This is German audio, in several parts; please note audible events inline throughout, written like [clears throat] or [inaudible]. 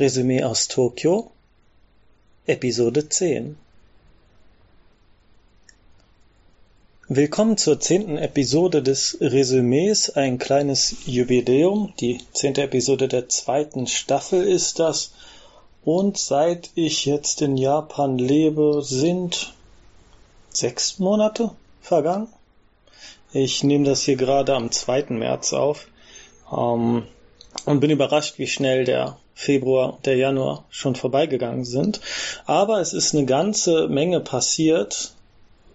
Resümee aus Tokio, Episode 10. Willkommen zur zehnten Episode des Resümees, ein kleines Jubiläum. Die zehnte Episode der zweiten Staffel ist das. Und seit ich jetzt in Japan lebe, sind sechs Monate vergangen. Ich nehme das hier gerade am 2. März auf ähm, und bin überrascht, wie schnell der Februar, der Januar schon vorbeigegangen sind. Aber es ist eine ganze Menge passiert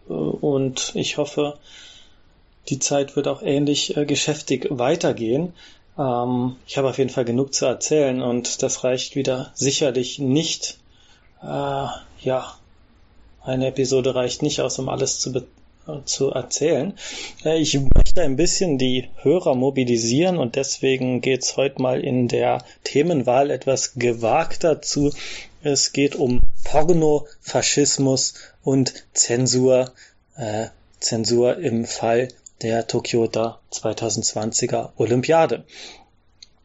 äh, und ich hoffe, die Zeit wird auch ähnlich äh, geschäftig weitergehen. Ähm, ich habe auf jeden Fall genug zu erzählen und das reicht wieder sicherlich nicht. Äh, ja, eine Episode reicht nicht aus, um alles zu, zu erzählen. Äh, ich möchte ein bisschen die Hörer mobilisieren und deswegen geht's heute mal in der Themenwahl etwas gewagter zu. Es geht um Porno, Faschismus und Zensur, äh, Zensur im Fall der Tokyota 2020er Olympiade.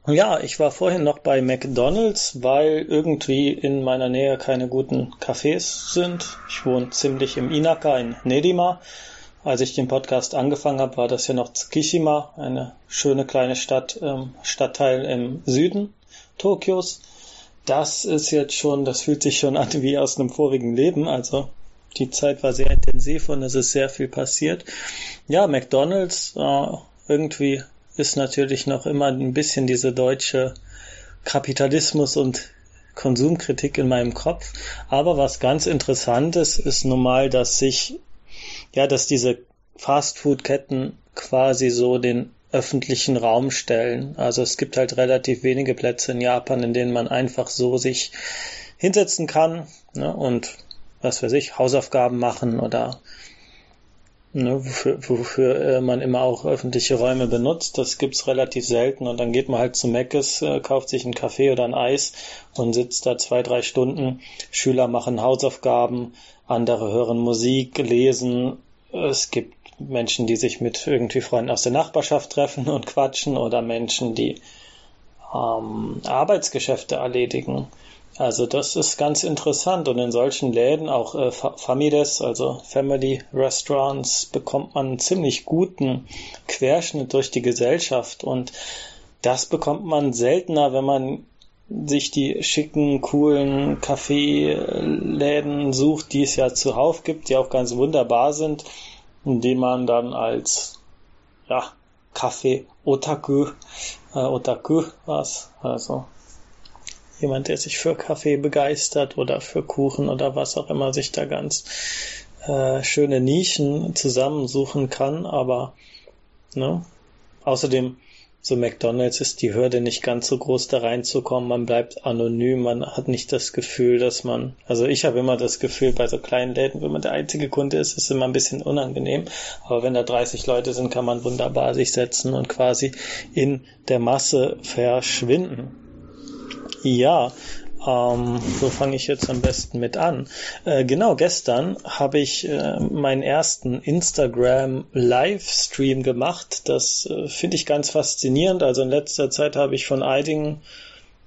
Ja, ich war vorhin noch bei McDonald's, weil irgendwie in meiner Nähe keine guten Cafés sind. Ich wohne ziemlich im Inaka in Nedima. Als ich den Podcast angefangen habe, war das ja noch Tsukishima, eine schöne kleine Stadt, ähm, Stadtteil im Süden Tokios. Das ist jetzt schon, das fühlt sich schon an wie aus einem vorigen Leben. Also die Zeit war sehr intensiv und es ist sehr viel passiert. Ja, McDonald's äh, irgendwie ist natürlich noch immer ein bisschen diese deutsche Kapitalismus und Konsumkritik in meinem Kopf. Aber was ganz interessant ist, ist nun mal, dass sich, ja, dass diese Fastfood-Ketten quasi so den öffentlichen Raum stellen. Also es gibt halt relativ wenige Plätze in Japan, in denen man einfach so sich hinsetzen kann ne, und was weiß ich, Hausaufgaben machen oder ne, wofür, wofür äh, man immer auch öffentliche Räume benutzt. Das gibt's relativ selten und dann geht man halt zu Meckes, äh, kauft sich einen Kaffee oder ein Eis und sitzt da zwei, drei Stunden. Schüler machen Hausaufgaben, andere hören Musik, lesen. Es gibt Menschen, die sich mit irgendwie Freunden aus der Nachbarschaft treffen und quatschen oder Menschen, die ähm, Arbeitsgeschäfte erledigen. Also das ist ganz interessant und in solchen Läden, auch äh, Familes, also Family Restaurants, bekommt man einen ziemlich guten Querschnitt durch die Gesellschaft und das bekommt man seltener, wenn man sich die schicken, coolen Kaffeeläden sucht, die es ja zuhauf gibt, die auch ganz wunderbar sind, indem man dann als ja, Kaffee Otaku, äh, Otaku was, also jemand, der sich für Kaffee begeistert oder für Kuchen oder was auch immer, sich da ganz äh, schöne Nischen zusammensuchen kann. Aber ne, außerdem so McDonald's ist die Hürde nicht ganz so groß, da reinzukommen. Man bleibt anonym, man hat nicht das Gefühl, dass man, also ich habe immer das Gefühl, bei so kleinen Läden, wenn man der einzige Kunde ist, ist es immer ein bisschen unangenehm. Aber wenn da 30 Leute sind, kann man wunderbar sich setzen und quasi in der Masse verschwinden. Ja, ähm, wo fange ich jetzt am besten mit an? Äh, genau, gestern habe ich äh, meinen ersten Instagram Livestream gemacht. Das äh, finde ich ganz faszinierend. Also in letzter Zeit habe ich von einigen,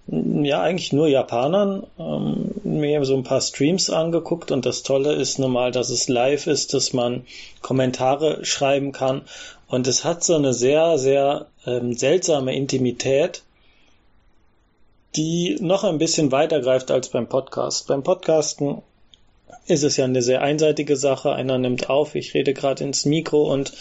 ja eigentlich nur Japanern, ähm, mir so ein paar Streams angeguckt und das Tolle ist nun mal, dass es live ist, dass man Kommentare schreiben kann und es hat so eine sehr, sehr ähm, seltsame Intimität die noch ein bisschen weiter greift als beim Podcast. Beim Podcasten ist es ja eine sehr einseitige Sache. Einer nimmt auf, ich rede gerade ins Mikro und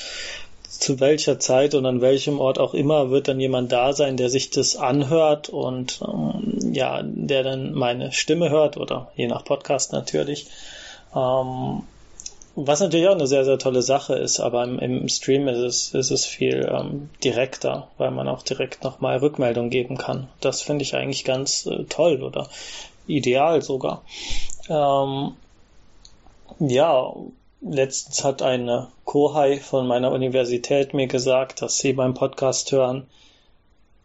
zu welcher Zeit und an welchem Ort auch immer wird dann jemand da sein, der sich das anhört und ähm, ja, der dann meine Stimme hört oder je nach Podcast natürlich. Ähm, was natürlich auch eine sehr, sehr tolle Sache ist, aber im, im Stream ist es, ist es viel ähm, direkter, weil man auch direkt nochmal Rückmeldung geben kann. Das finde ich eigentlich ganz äh, toll oder ideal sogar. Ähm, ja, letztens hat eine Kohai von meiner Universität mir gesagt, dass sie beim Podcast hören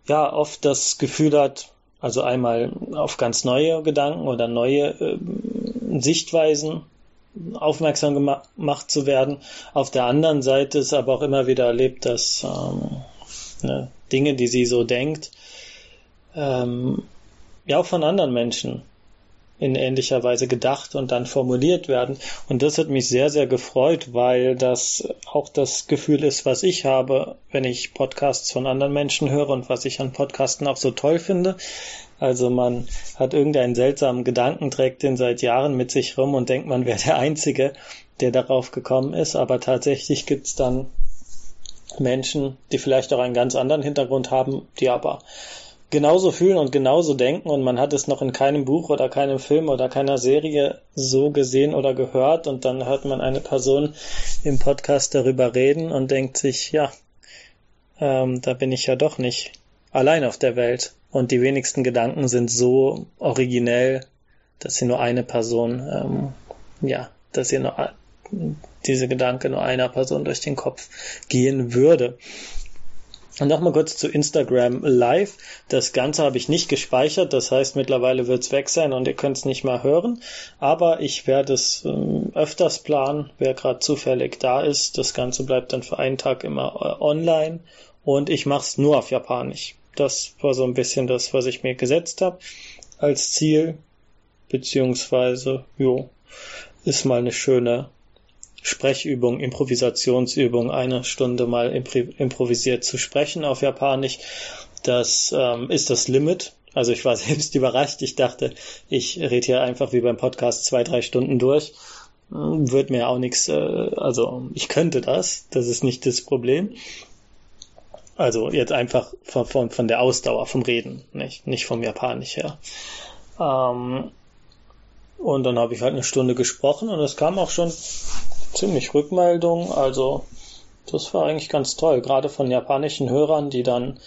ja oft das Gefühl hat, also einmal auf ganz neue Gedanken oder neue äh, Sichtweisen aufmerksam gemacht zu werden. Auf der anderen Seite ist aber auch immer wieder erlebt, dass ähm, ne, Dinge, die sie so denkt, ähm, ja auch von anderen Menschen in ähnlicher Weise gedacht und dann formuliert werden. Und das hat mich sehr, sehr gefreut, weil das auch das Gefühl ist, was ich habe, wenn ich Podcasts von anderen Menschen höre und was ich an Podcasten auch so toll finde. Also man hat irgendeinen seltsamen Gedanken, trägt den seit Jahren mit sich rum und denkt, man wäre der Einzige, der darauf gekommen ist. Aber tatsächlich gibt's dann Menschen, die vielleicht auch einen ganz anderen Hintergrund haben, die aber genauso fühlen und genauso denken und man hat es noch in keinem Buch oder keinem Film oder keiner Serie so gesehen oder gehört und dann hört man eine Person im Podcast darüber reden und denkt sich, ja, ähm, da bin ich ja doch nicht allein auf der Welt und die wenigsten Gedanken sind so originell, dass sie nur eine Person, ähm, ja, dass sie nur diese Gedanke nur einer Person durch den Kopf gehen würde. Nochmal kurz zu Instagram Live. Das Ganze habe ich nicht gespeichert, das heißt mittlerweile wird es weg sein und ihr könnt es nicht mehr hören. Aber ich werde es ähm, öfters planen, wer gerade zufällig da ist. Das Ganze bleibt dann für einen Tag immer äh, online und ich mache es nur auf Japanisch. Das war so ein bisschen das, was ich mir gesetzt habe als Ziel, beziehungsweise, jo, ist mal eine schöne Sprechübung, Improvisationsübung, eine Stunde mal improvisiert zu sprechen auf Japanisch. Das ähm, ist das Limit. Also ich war [laughs] selbst überrascht. Ich dachte, ich rede hier einfach wie beim Podcast zwei, drei Stunden durch. Hm, wird mir auch nichts, äh, also ich könnte das, das ist nicht das Problem. Also jetzt einfach von, von, von der Ausdauer, vom Reden, nicht, nicht vom Japanisch her. Ähm, und dann habe ich halt eine Stunde gesprochen und es kam auch schon ziemlich Rückmeldung. Also das war eigentlich ganz toll, gerade von japanischen Hörern, die dann,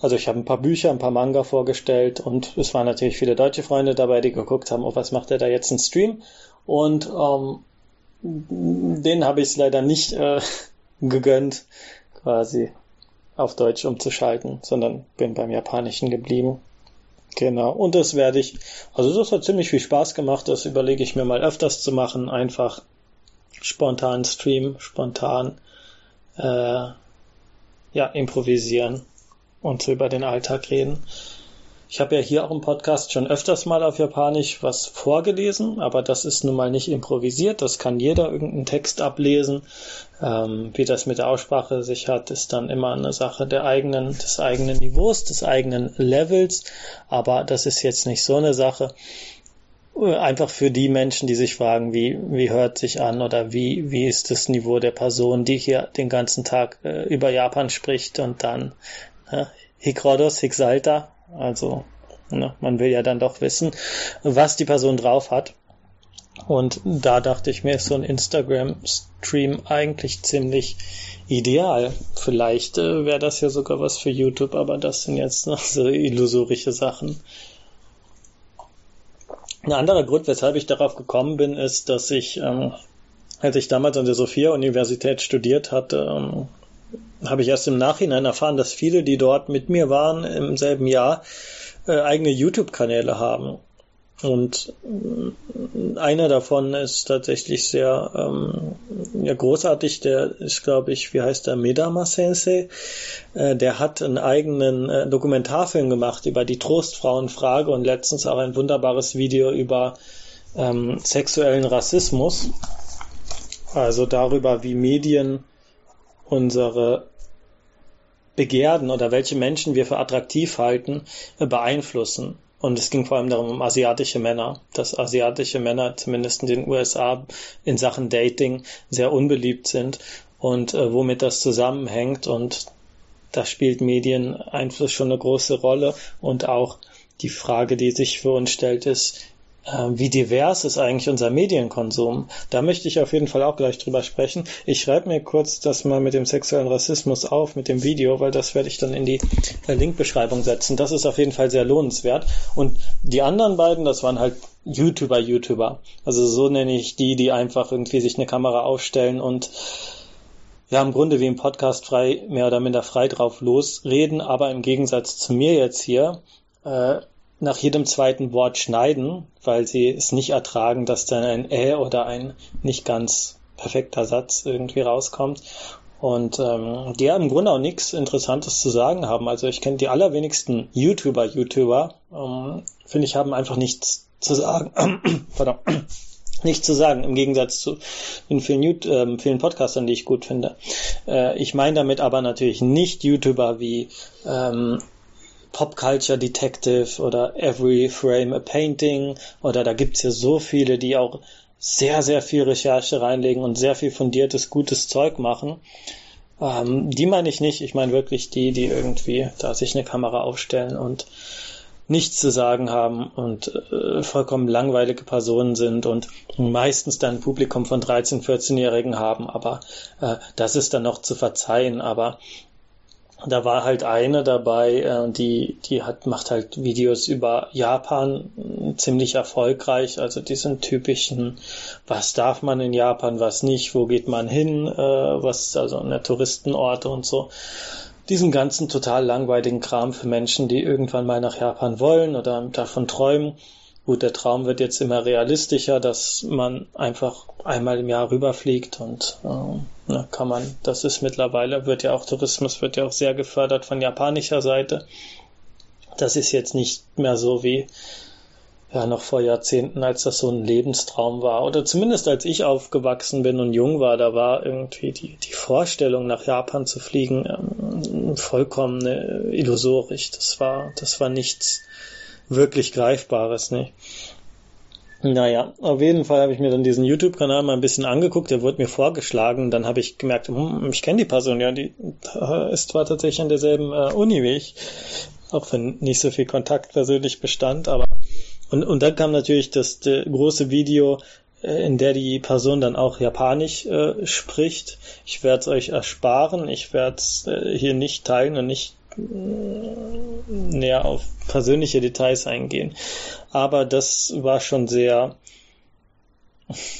also ich habe ein paar Bücher, ein paar Manga vorgestellt und es waren natürlich viele deutsche Freunde dabei, die geguckt haben, oh, was macht der da jetzt ein Stream? Und ähm, denen habe ich es leider nicht äh, [laughs] gegönnt, quasi auf Deutsch umzuschalten, sondern bin beim Japanischen geblieben. Genau, und das werde ich, also das hat ziemlich viel Spaß gemacht, das überlege ich mir mal öfters zu machen, einfach spontan Stream, spontan äh, ja, improvisieren und so über den Alltag reden. Ich habe ja hier auch im Podcast schon öfters mal auf Japanisch was vorgelesen, aber das ist nun mal nicht improvisiert. Das kann jeder irgendeinen Text ablesen. Ähm, wie das mit der Aussprache sich hat, ist dann immer eine Sache der eigenen, des eigenen Niveaus, des eigenen Levels. Aber das ist jetzt nicht so eine Sache einfach für die Menschen, die sich fragen, wie, wie hört sich an oder wie, wie ist das Niveau der Person, die hier den ganzen Tag äh, über Japan spricht und dann äh, Hikrodos, Hiksalta, also ne, man will ja dann doch wissen, was die Person drauf hat. Und da dachte ich mir, ist so ein Instagram-Stream eigentlich ziemlich ideal. Vielleicht äh, wäre das ja sogar was für YouTube, aber das sind jetzt noch so illusorische Sachen. Ein anderer Grund, weshalb ich darauf gekommen bin, ist, dass ich, ähm, als ich damals an der Sophia-Universität studiert hatte, ähm, habe ich erst im Nachhinein erfahren, dass viele, die dort mit mir waren im selben Jahr, äh, eigene YouTube-Kanäle haben. Und äh, einer davon ist tatsächlich sehr ähm, ja, großartig. Der ist, glaube ich, wie heißt der, Medama Sensei. Äh, der hat einen eigenen äh, Dokumentarfilm gemacht über die Trostfrauenfrage und letztens auch ein wunderbares Video über ähm, sexuellen Rassismus. Also darüber, wie Medien unsere Begehrden oder welche Menschen wir für attraktiv halten, äh, beeinflussen. Und es ging vor allem darum, um asiatische Männer, dass asiatische Männer zumindest in den USA in Sachen Dating sehr unbeliebt sind und äh, womit das zusammenhängt. Und da spielt Medieneinfluss schon eine große Rolle. Und auch die Frage, die sich für uns stellt, ist, wie divers ist eigentlich unser Medienkonsum? Da möchte ich auf jeden Fall auch gleich drüber sprechen. Ich schreibe mir kurz das mal mit dem sexuellen Rassismus auf, mit dem Video, weil das werde ich dann in die äh, Linkbeschreibung setzen. Das ist auf jeden Fall sehr lohnenswert. Und die anderen beiden, das waren halt YouTuber, YouTuber. Also so nenne ich die, die einfach irgendwie sich eine Kamera aufstellen und ja, im Grunde wie im Podcast frei, mehr oder minder frei drauf losreden, aber im Gegensatz zu mir jetzt hier, äh, nach jedem zweiten Wort schneiden, weil sie es nicht ertragen, dass dann ein Ä oder ein nicht ganz perfekter Satz irgendwie rauskommt. Und ähm, die ja im Grunde auch nichts Interessantes zu sagen haben. Also ich kenne die allerwenigsten YouTuber, YouTuber, äh, ähm, finde ich, haben einfach nichts zu sagen. [clears throat] Pardon. [clears throat] Nichts zu sagen, im Gegensatz zu den vielen, äh, vielen Podcastern, die ich gut finde. Äh, ich meine damit aber natürlich nicht YouTuber wie ähm, Pop Culture Detective oder Every Frame a Painting oder da gibt's ja so viele, die auch sehr, sehr viel Recherche reinlegen und sehr viel fundiertes, gutes Zeug machen. Ähm, die meine ich nicht. Ich meine wirklich die, die irgendwie da sich eine Kamera aufstellen und nichts zu sagen haben und äh, vollkommen langweilige Personen sind und meistens dann ein Publikum von 13-, 14-Jährigen haben, aber äh, das ist dann noch zu verzeihen. Aber da war halt eine dabei, äh, die, die hat, macht halt Videos über Japan ziemlich erfolgreich, also diesen typischen, was darf man in Japan, was nicht, wo geht man hin, äh, was, also eine Touristenorte und so. Diesen ganzen total langweiligen Kram für Menschen, die irgendwann mal nach Japan wollen oder davon träumen. Gut, der Traum wird jetzt immer realistischer, dass man einfach einmal im Jahr rüberfliegt und äh, ne, kann man, das ist mittlerweile, wird ja auch Tourismus, wird ja auch sehr gefördert von japanischer Seite. Das ist jetzt nicht mehr so wie ja noch vor Jahrzehnten, als das so ein Lebenstraum war. Oder zumindest als ich aufgewachsen bin und jung war, da war irgendwie die, die Vorstellung, nach Japan zu fliegen, ähm, vollkommen äh, illusorisch. Das war, das war nichts wirklich Greifbares, nicht? Naja, auf jeden Fall habe ich mir dann diesen YouTube-Kanal mal ein bisschen angeguckt, der wurde mir vorgeschlagen, dann habe ich gemerkt, hm, ich kenne die Person, ja, die ist zwar tatsächlich an derselben äh, Uni wie ich, auch wenn nicht so viel Kontakt persönlich bestand, aber und, und dann kam natürlich das, das große Video, äh, in der die Person dann auch Japanisch äh, spricht. Ich werde es euch ersparen, ich werde es äh, hier nicht teilen und nicht näher auf persönliche Details eingehen. Aber das war schon sehr,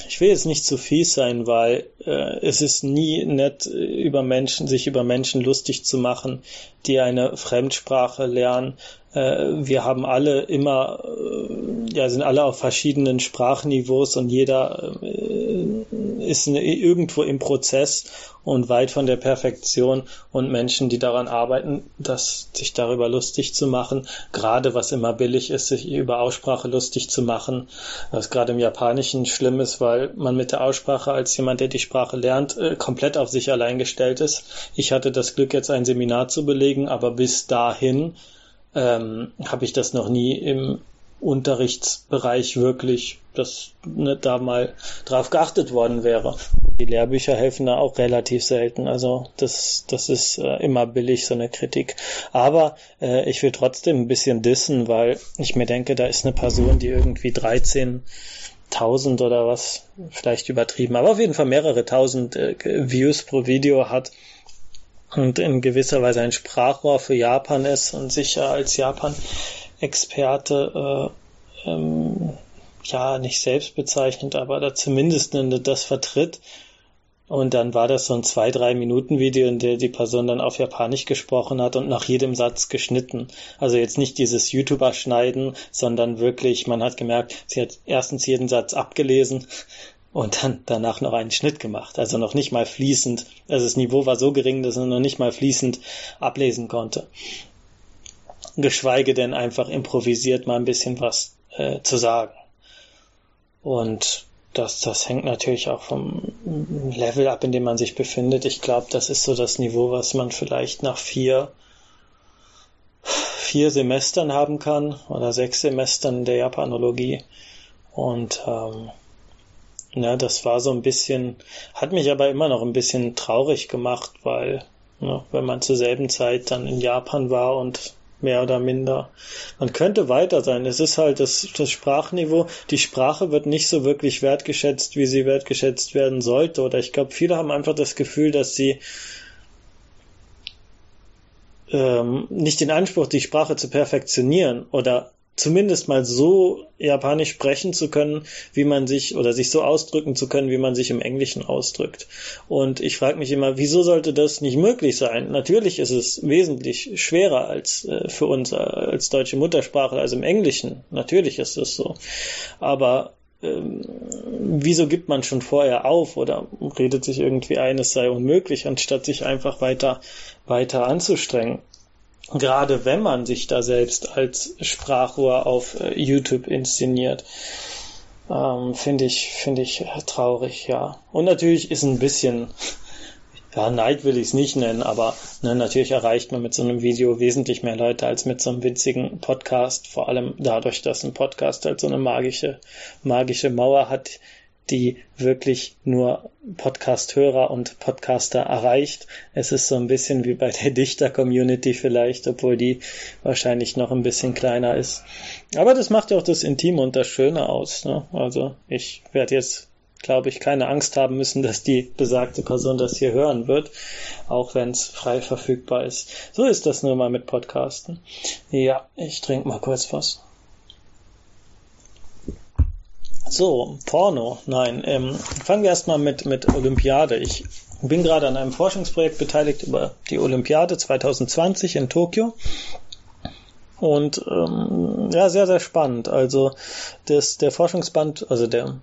ich will jetzt nicht zu fies sein, weil äh, es ist nie nett, über Menschen, sich über Menschen lustig zu machen, die eine Fremdsprache lernen, äh, wir haben alle immer, äh, ja, sind alle auf verschiedenen Sprachniveaus und jeder äh, ist irgendwo im Prozess und weit von der Perfektion und Menschen, die daran arbeiten, das, sich darüber lustig zu machen, gerade was immer billig ist, sich über Aussprache lustig zu machen, was gerade im Japanischen schlimm ist, weil man mit der Aussprache als jemand, der die Sprache lernt, komplett auf sich allein gestellt ist. Ich hatte das Glück, jetzt ein Seminar zu belegen, aber bis dahin ähm, habe ich das noch nie im Unterrichtsbereich wirklich, dass ne, da mal drauf geachtet worden wäre. Die Lehrbücher helfen da auch relativ selten. Also das, das ist äh, immer billig, so eine Kritik. Aber äh, ich will trotzdem ein bisschen dissen, weil ich mir denke, da ist eine Person, die irgendwie 13.000 oder was, vielleicht übertrieben, aber auf jeden Fall mehrere tausend äh, Views pro Video hat und in gewisser Weise ein Sprachrohr für Japan ist und sich als Japan-Experte äh, ähm, ja nicht selbst bezeichnet, aber da zumindest das vertritt. Und dann war das so ein zwei, drei Minuten Video, in der die Person dann auf Japanisch gesprochen hat und nach jedem Satz geschnitten. Also jetzt nicht dieses YouTuber schneiden, sondern wirklich, man hat gemerkt, sie hat erstens jeden Satz abgelesen und dann danach noch einen Schnitt gemacht. Also noch nicht mal fließend. Also das Niveau war so gering, dass er noch nicht mal fließend ablesen konnte. Geschweige denn einfach improvisiert mal ein bisschen was äh, zu sagen. Und das, das hängt natürlich auch vom Level ab, in dem man sich befindet. Ich glaube, das ist so das Niveau, was man vielleicht nach vier, vier Semestern haben kann oder sechs Semestern der Japanologie. Und ähm, ja, das war so ein bisschen, hat mich aber immer noch ein bisschen traurig gemacht, weil, ne, wenn man zur selben Zeit dann in Japan war und mehr oder minder. Man könnte weiter sein. Es ist halt das, das Sprachniveau. Die Sprache wird nicht so wirklich wertgeschätzt, wie sie wertgeschätzt werden sollte. Oder ich glaube, viele haben einfach das Gefühl, dass sie ähm, nicht den Anspruch, die Sprache zu perfektionieren oder zumindest mal so Japanisch sprechen zu können, wie man sich oder sich so ausdrücken zu können, wie man sich im Englischen ausdrückt. Und ich frage mich immer, wieso sollte das nicht möglich sein? Natürlich ist es wesentlich schwerer als äh, für uns äh, als deutsche Muttersprache, als im Englischen. Natürlich ist es so. Aber ähm, wieso gibt man schon vorher auf oder redet sich irgendwie ein, es sei unmöglich, anstatt sich einfach weiter, weiter anzustrengen? Gerade wenn man sich da selbst als Sprachrohr auf äh, YouTube inszeniert. Ähm, finde ich, finde ich traurig, ja. Und natürlich ist ein bisschen, [laughs] ja, Neid will ich es nicht nennen, aber ne, natürlich erreicht man mit so einem Video wesentlich mehr Leute als mit so einem winzigen Podcast. Vor allem dadurch, dass ein Podcast halt so eine magische, magische Mauer hat, die wirklich nur Podcast-Hörer und Podcaster erreicht. Es ist so ein bisschen wie bei der [laughs] Dichter-Community vielleicht, obwohl die wahrscheinlich noch ein bisschen kleiner ist. Aber das macht ja auch das Intime und das Schöne aus. Ne? Also ich werde jetzt, glaube ich, keine Angst haben müssen, [laughs] dass die besagte Person das hier hören wird, auch wenn es frei verfügbar ist. So ist das nur mal mit Podcasten. Ja, ich trinke mal kurz was. So, Porno. Nein, ähm, fangen wir erstmal mit, mit Olympiade. Ich bin gerade an einem Forschungsprojekt beteiligt über die Olympiade 2020 in Tokio. Und ähm, ja, sehr, sehr spannend. Also das, der Forschungsband, also der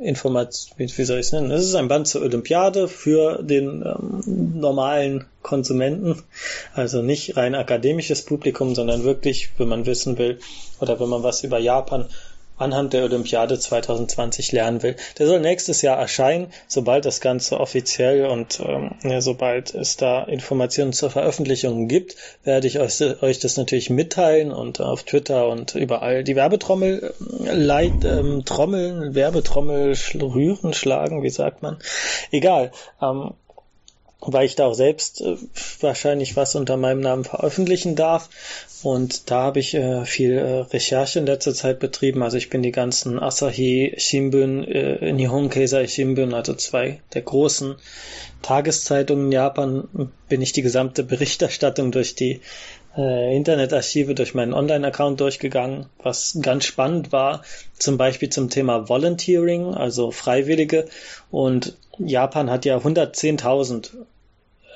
Information, wie, soll ich es nennen? Es ist ein Band zur Olympiade für den ähm, normalen Konsumenten, also nicht rein akademisches Publikum, sondern wirklich, wenn man wissen will oder wenn man was über Japan anhand der Olympiade 2020 lernen will. Der soll nächstes Jahr erscheinen, sobald das Ganze offiziell und ähm, ja, sobald es da Informationen zur Veröffentlichung gibt, werde ich euch, euch das natürlich mitteilen und auf Twitter und überall die Werbetrommel äh, leit, ähm, trommeln, Werbetrommel rühren, schlagen, wie sagt man? Egal. Ähm, weil ich da auch selbst äh, wahrscheinlich was unter meinem Namen veröffentlichen darf. Und da habe ich äh, viel äh, Recherche in letzter Zeit betrieben. Also ich bin die ganzen Asahi Shimbun, äh, Nihon Keizai Shimbun, also zwei der großen Tageszeitungen in Japan, bin ich die gesamte Berichterstattung durch die äh, Internetarchive, durch meinen Online-Account durchgegangen, was ganz spannend war, zum Beispiel zum Thema Volunteering, also Freiwillige. Und Japan hat ja 110.000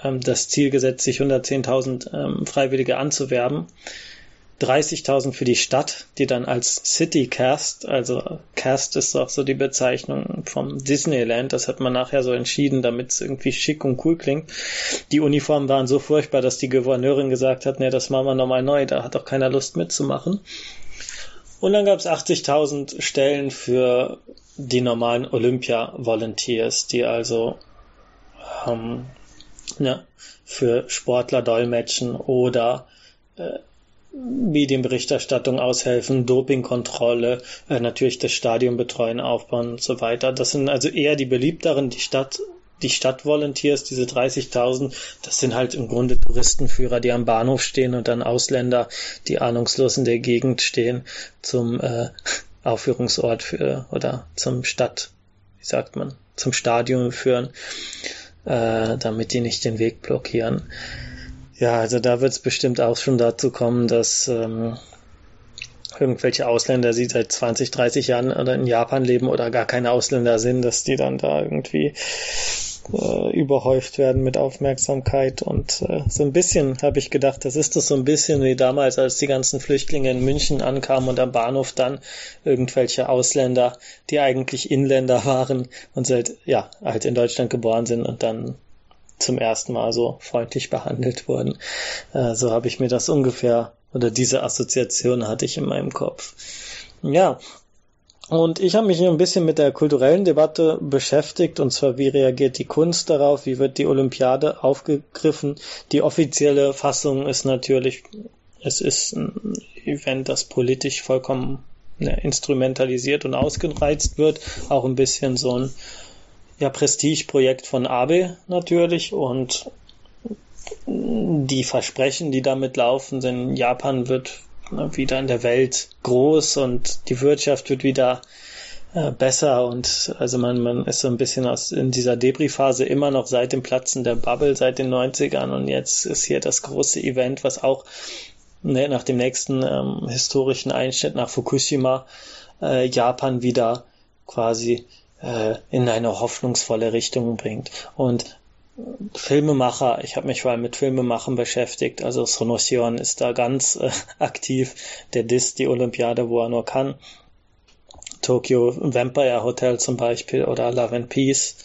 ähm, das Ziel gesetzt, sich 110.000 ähm, Freiwillige anzuwerben. 30.000 für die Stadt, die dann als City Cast, also Cast ist auch so die Bezeichnung vom Disneyland, das hat man nachher so entschieden, damit es irgendwie schick und cool klingt. Die Uniformen waren so furchtbar, dass die Gouverneurin gesagt hat, nee, das machen wir nochmal neu, da hat auch keiner Lust mitzumachen. Und dann gab es 80.000 Stellen für die normalen Olympia-Volunteers, die also ähm, ja, für Sportler dolmetschen oder äh, Medienberichterstattung aushelfen, Dopingkontrolle, äh, natürlich das Stadion betreuen, aufbauen und so weiter. Das sind also eher die beliebteren, die Stadt, die Stadtvolunteers, diese 30.000, das sind halt im Grunde Touristenführer, die am Bahnhof stehen und dann Ausländer, die ahnungslos in der Gegend stehen, zum äh, Aufführungsort für, oder zum Stadt, wie sagt man, zum Stadion führen äh, damit die nicht den Weg blockieren. Ja, also da wird es bestimmt auch schon dazu kommen, dass ähm, irgendwelche Ausländer, die seit 20, 30 Jahren in Japan leben oder gar keine Ausländer sind, dass die dann da irgendwie äh, überhäuft werden mit Aufmerksamkeit. Und äh, so ein bisschen habe ich gedacht, das ist das so ein bisschen wie damals, als die ganzen Flüchtlinge in München ankamen und am Bahnhof dann irgendwelche Ausländer, die eigentlich Inländer waren und seit, ja, halt in Deutschland geboren sind und dann zum ersten Mal so freundlich behandelt wurden. Äh, so habe ich mir das ungefähr oder diese Assoziation hatte ich in meinem Kopf. Ja, und ich habe mich ein bisschen mit der kulturellen Debatte beschäftigt, und zwar wie reagiert die Kunst darauf, wie wird die Olympiade aufgegriffen. Die offizielle Fassung ist natürlich, es ist ein Event, das politisch vollkommen ne, instrumentalisiert und ausgereizt wird. Auch ein bisschen so ein ja, Prestigeprojekt von Abe natürlich und die Versprechen, die damit laufen, sind Japan wird wieder in der Welt groß und die Wirtschaft wird wieder äh, besser und also man, man ist so ein bisschen aus in dieser Debris-Phase immer noch seit dem Platzen der Bubble seit den 90ern und jetzt ist hier das große Event, was auch ne, nach dem nächsten ähm, historischen Einschnitt nach Fukushima äh, Japan wieder quasi äh, in eine hoffnungsvolle Richtung bringt. Und Filmemacher, ich habe mich allem mit Filmemachern beschäftigt, also Sonosion ist da ganz äh, [laughs] aktiv, der disst die Olympiade, wo er nur kann. Tokyo Vampire Hotel zum Beispiel oder Love and Peace,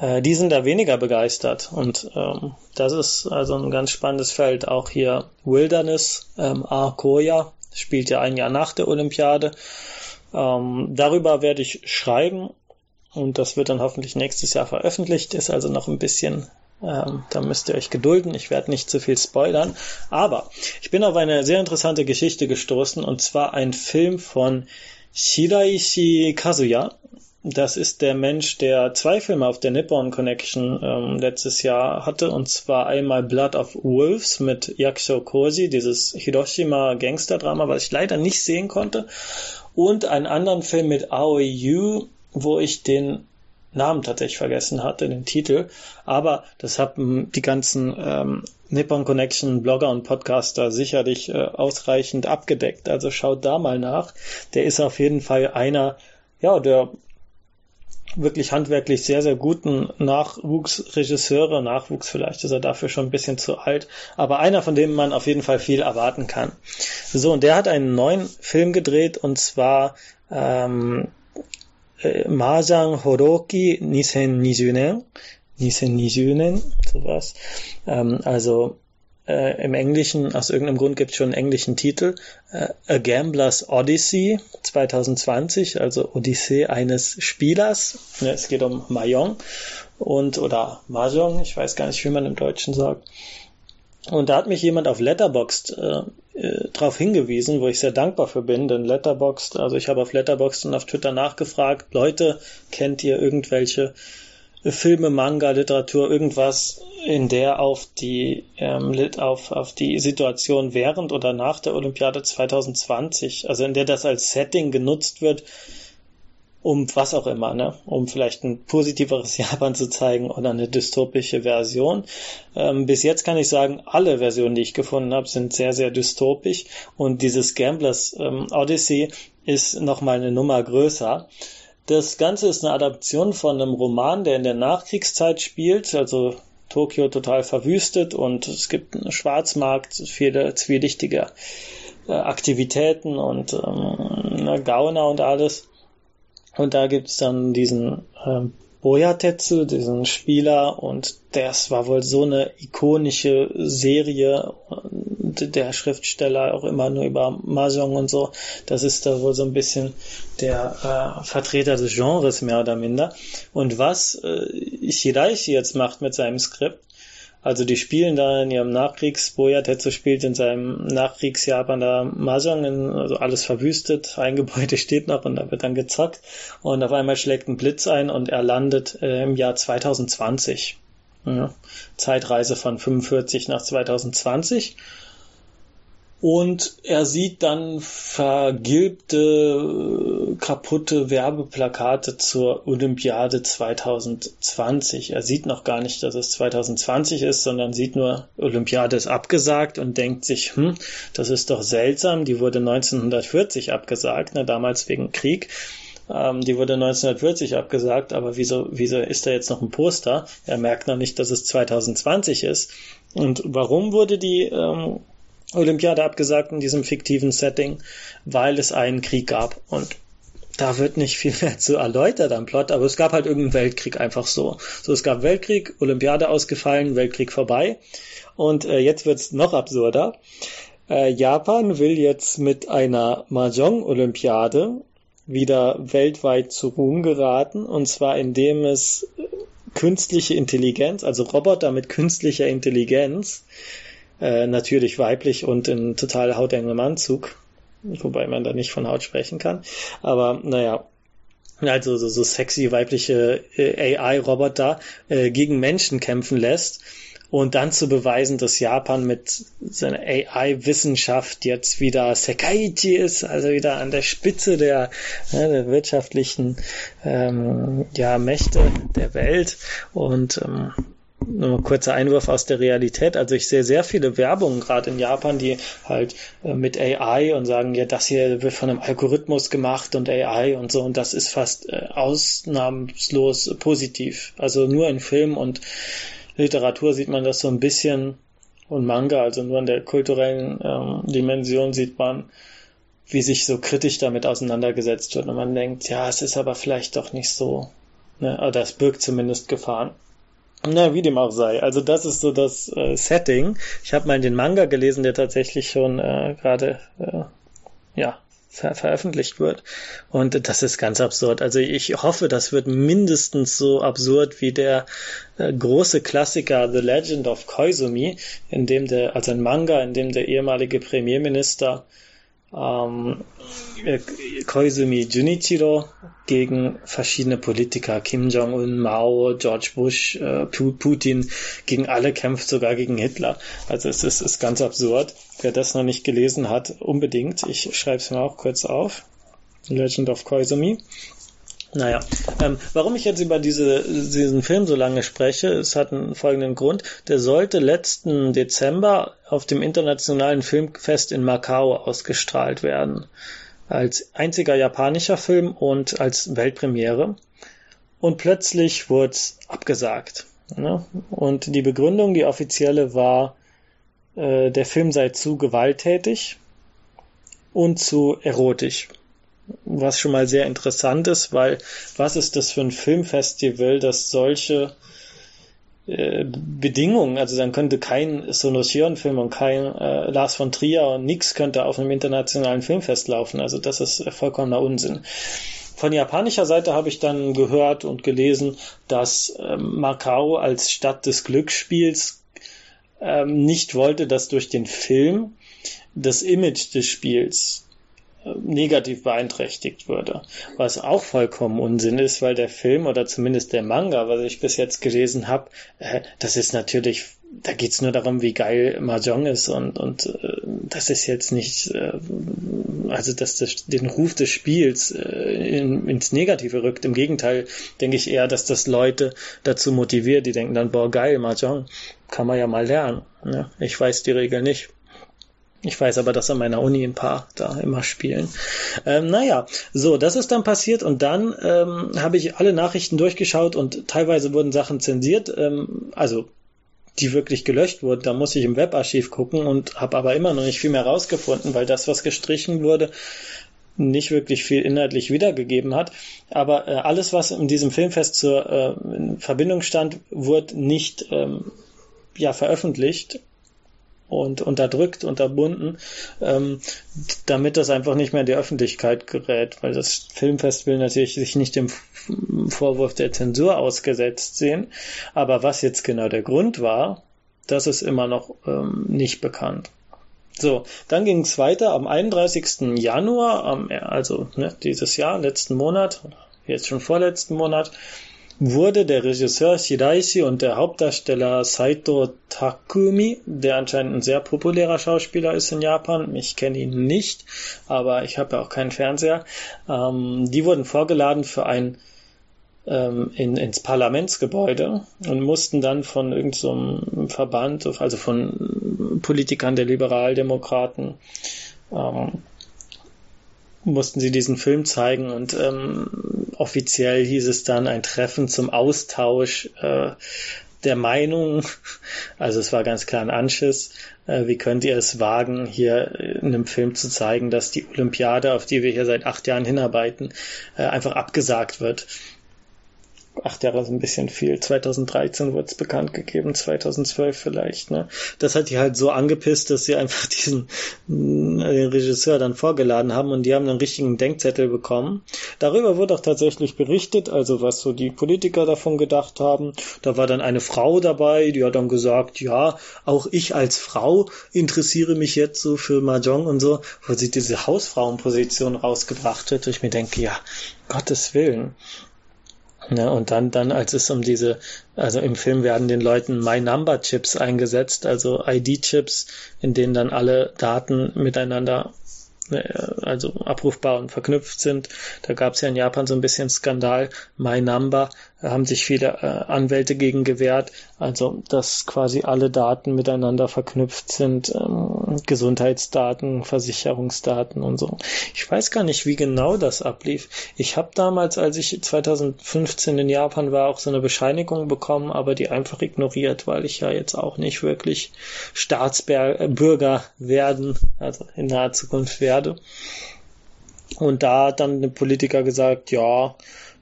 äh, die sind da weniger begeistert. Und ähm, das ist also ein ganz spannendes Feld. Auch hier Wilderness, ähm, Arkoya, spielt ja ein Jahr nach der Olympiade. Ähm, darüber werde ich schreiben und das wird dann hoffentlich nächstes Jahr veröffentlicht. Ist also noch ein bisschen ähm, da müsst ihr euch gedulden. Ich werde nicht zu viel spoilern. Aber ich bin auf eine sehr interessante Geschichte gestoßen und zwar ein Film von Shiraishi Kazuya. Das ist der Mensch, der zwei Filme auf der Nippon Connection ähm, letztes Jahr hatte, und zwar einmal Blood of Wolves mit Yakusho Koji, dieses Hiroshima Gangster-Drama, was ich leider nicht sehen konnte, und einen anderen Film mit Aoi Yu, wo ich den Namen tatsächlich vergessen hatte, den Titel. Aber das haben die ganzen ähm, Nippon Connection Blogger und Podcaster sicherlich äh, ausreichend abgedeckt. Also schaut da mal nach. Der ist auf jeden Fall einer, ja, der wirklich handwerklich sehr, sehr guten Nachwuchsregisseure. Nachwuchs vielleicht ist er dafür schon ein bisschen zu alt, aber einer, von dem man auf jeden Fall viel erwarten kann. So, und der hat einen neuen Film gedreht und zwar ähm, äh, Mahjong Horoki 2020年2020年, sowas. Ähm, also äh, im Englischen, aus irgendeinem Grund gibt es schon einen englischen Titel, äh, A Gambler's Odyssey 2020, also Odyssee eines Spielers. Ja, es geht um Mahjong und oder Mahjong, ich weiß gar nicht, wie man im Deutschen sagt. Und da hat mich jemand auf Letterboxd äh, äh, darauf hingewiesen, wo ich sehr dankbar für bin, denn Letterboxd, also ich habe auf Letterboxd und auf Twitter nachgefragt, Leute, kennt ihr irgendwelche Filme, Manga, Literatur, irgendwas, in der auf die ähm, auf, auf die Situation während oder nach der Olympiade 2020, also in der das als Setting genutzt wird, um was auch immer, ne? um vielleicht ein positiveres [laughs] Japan zu zeigen oder eine dystopische Version. Ähm, bis jetzt kann ich sagen, alle Versionen, die ich gefunden habe, sind sehr, sehr dystopisch und dieses Gamblers ähm, Odyssey ist nochmal eine Nummer größer. Das Ganze ist eine Adaption von einem Roman, der in der Nachkriegszeit spielt, also Tokio total verwüstet und es gibt einen Schwarzmarkt, viele zwielichtige äh, Aktivitäten und ähm, Gauner und alles. Und da gibt's dann diesen ähm, Boyatetsu, diesen Spieler, und das war wohl so eine ikonische Serie, der Schriftsteller auch immer nur über Mahjong und so. Das ist da wohl so ein bisschen der äh, Vertreter des Genres mehr oder minder. Und was äh, Shiraishi jetzt macht mit seinem Skript, also die spielen da in ihrem Nachkriegs, Boyatetsu spielt in seinem Nachkriegsjapan da Mahjong, in, also alles verwüstet, [laughs] ein Gebäude steht noch und da wird dann gezockt. Und auf einmal schlägt ein Blitz ein und er landet äh, im Jahr 2020. Ja, Zeitreise von 45 nach 2020 und er sieht dann vergilbte, kaputte Werbeplakate zur Olympiade 2020. Er sieht noch gar nicht, dass es 2020 ist, sondern sieht nur, Olympiade ist abgesagt und denkt sich, hm, das ist doch seltsam, die wurde 1940 abgesagt, ne, damals wegen Krieg. Ähm, die wurde 1940 abgesagt, aber wieso, wieso ist da jetzt noch ein Poster? Er merkt noch nicht, dass es 2020 ist. Und warum wurde die ähm, Olympiade abgesagt in diesem fiktiven Setting, weil es einen Krieg gab. Und da wird nicht viel mehr zu erläutert am Plot, aber es gab halt irgendeinen Weltkrieg einfach so. So, es gab Weltkrieg, Olympiade ausgefallen, Weltkrieg vorbei. Und äh, jetzt wird's noch absurder. Äh, Japan will jetzt mit einer Mahjong-Olympiade wieder weltweit zu Ruhm geraten, und zwar indem es künstliche Intelligenz, also Roboter mit künstlicher Intelligenz, äh, natürlich weiblich und in total hautengem Anzug, wobei man da nicht von Haut sprechen kann. Aber naja, also so, so sexy weibliche äh, AI-Roboter äh, gegen Menschen kämpfen lässt und dann zu beweisen, dass Japan mit seiner AI-Wissenschaft jetzt wieder Sekaiichi ist, also wieder an der Spitze der, ja, der wirtschaftlichen ähm, ja, Mächte der Welt und ähm, nur kurzer Einwurf aus der Realität. Also ich sehe sehr viele Werbungen gerade in Japan, die halt äh, mit AI und sagen, ja, das hier wird von einem Algorithmus gemacht und AI und so und das ist fast äh, ausnahmslos positiv. Also nur in Film und Literatur sieht man das so ein bisschen und Manga, also nur in der kulturellen ähm, Dimension sieht man, wie sich so kritisch damit auseinandergesetzt wird und man denkt, ja, es ist aber vielleicht doch nicht so Ne? Das birgt zumindest Gefahren. Na, wie dem auch sei. Also das ist so das äh, Setting. Ich habe mal den Manga gelesen, der tatsächlich schon äh, gerade äh, ja ver veröffentlicht wird. Und das ist ganz absurd. Also ich hoffe, das wird mindestens so absurd wie der äh, große Klassiker The Legend of Koizumi, in dem der, also ein Manga, in dem der ehemalige Premierminister ähm, äh, Koizumi Junichiro gegen verschiedene Politiker, Kim Jong-un, Mao, George Bush, äh, Putin, gegen alle kämpft, sogar gegen Hitler. Also es ist, ist ganz absurd. Wer das noch nicht gelesen hat, unbedingt. Ich schreibe es mir auch kurz auf. Legend of Koizumi. Naja, ähm, warum ich jetzt über diese, diesen Film so lange spreche, es hat einen folgenden Grund. Der sollte letzten Dezember auf dem Internationalen Filmfest in Macau ausgestrahlt werden. Als einziger japanischer Film und als Weltpremiere. Und plötzlich wurde es abgesagt. Ne? Und die Begründung, die offizielle war, äh, der Film sei zu gewalttätig und zu erotisch was schon mal sehr interessant ist, weil was ist das für ein Filmfestival, das solche äh, Bedingungen, also dann könnte kein Sonosion-Film und kein äh, Lars von Trier und nix könnte auf einem internationalen Filmfest laufen. Also das ist vollkommener Unsinn. Von japanischer Seite habe ich dann gehört und gelesen, dass ähm, Macau als Stadt des Glücksspiels ähm, nicht wollte, dass durch den Film das Image des Spiels negativ beeinträchtigt würde. Was auch vollkommen Unsinn ist, weil der Film oder zumindest der Manga, was ich bis jetzt gelesen habe, äh, das ist natürlich, da geht's nur darum, wie geil Mahjong ist und, und äh, das ist jetzt nicht, äh, also dass das den Ruf des Spiels äh, in, ins Negative rückt. Im Gegenteil denke ich eher, dass das Leute dazu motiviert, die denken dann, boah, geil, Mahjong, kann man ja mal lernen. Ne? Ich weiß die Regel nicht. Ich weiß aber, dass an meiner Uni ein paar da immer spielen. Ähm, naja, so, das ist dann passiert und dann ähm, habe ich alle Nachrichten durchgeschaut und teilweise wurden Sachen zensiert, ähm, also die wirklich gelöscht wurden. Da muss ich im Webarchiv gucken und habe aber immer noch nicht viel mehr rausgefunden, weil das, was gestrichen wurde, nicht wirklich viel inhaltlich wiedergegeben hat. Aber äh, alles, was in diesem Filmfest zur äh, Verbindung stand, wurde nicht ähm, ja, veröffentlicht und unterdrückt, unterbunden, ähm, damit das einfach nicht mehr in die Öffentlichkeit gerät, weil das Filmfest will natürlich sich nicht dem Vorwurf der Zensur ausgesetzt sehen. Aber was jetzt genau der Grund war, das ist immer noch ähm, nicht bekannt. So, dann ging es weiter am 31. Januar, also ne, dieses Jahr, letzten Monat, jetzt schon vorletzten Monat, wurde der Regisseur Shiraishi und der Hauptdarsteller Saito Takumi, der anscheinend ein sehr populärer Schauspieler ist in Japan, ich kenne ihn nicht, aber ich habe ja auch keinen Fernseher, ähm, die wurden vorgeladen für ein ähm, in, ins Parlamentsgebäude und mussten dann von irgendeinem so Verband, also von Politikern der Liberaldemokraten, ähm, mussten sie diesen Film zeigen. Und ähm, offiziell hieß es dann ein Treffen zum Austausch äh, der Meinung. [laughs] Also es war ganz klar ein Anschiss. Äh, wie könnt ihr es wagen, hier in einem Film zu zeigen, dass die Olympiade, auf die wir hier seit acht Jahren hinarbeiten, äh, einfach abgesagt wird? Acht Jahre ist ein bisschen viel. 2013 wurde es bekannt gegeben, 2012 vielleicht. Ne? Das hat die halt so angepisst, dass sie einfach [laughs] diesen äh, den Regisseur dann vorgeladen haben und die haben einen richtigen Denkzettel bekommen. Darüber wurde auch tatsächlich berichtet, also was so die Politiker davon gedacht haben. Da war dann eine Frau dabei, die hat dann gesagt, ja, auch ich als Frau interessiere mich jetzt so für Mahjong und so, wo sie diese Hausfrauenposition rausgebracht hat. Ich mir denke, ja, Gottes Willen. Ne, und dann, dann, als es um diese, also im Film werden den Leuten My Number Chips eingesetzt, also ID-Chips, in denen dann alle Daten miteinander äh, also abrufbar und verknüpft sind. Da gab es ja in Japan so ein bisschen Skandal. My Number haben sich viele äh, Anwälte gegen gewehrt. Also, dass quasi alle Daten miteinander verknüpft sind, ähm, Gesundheitsdaten, Versicherungsdaten und so. Ich weiß gar nicht, wie genau das ablief. Ich habe damals, als ich 2015 in Japan war, auch so eine Bescheinigung bekommen, aber die einfach ignoriert, weil ich ja jetzt auch nicht wirklich Staatsbürger werden, also in naher Zukunft werde. Und da hat dann ein Politiker gesagt, ja,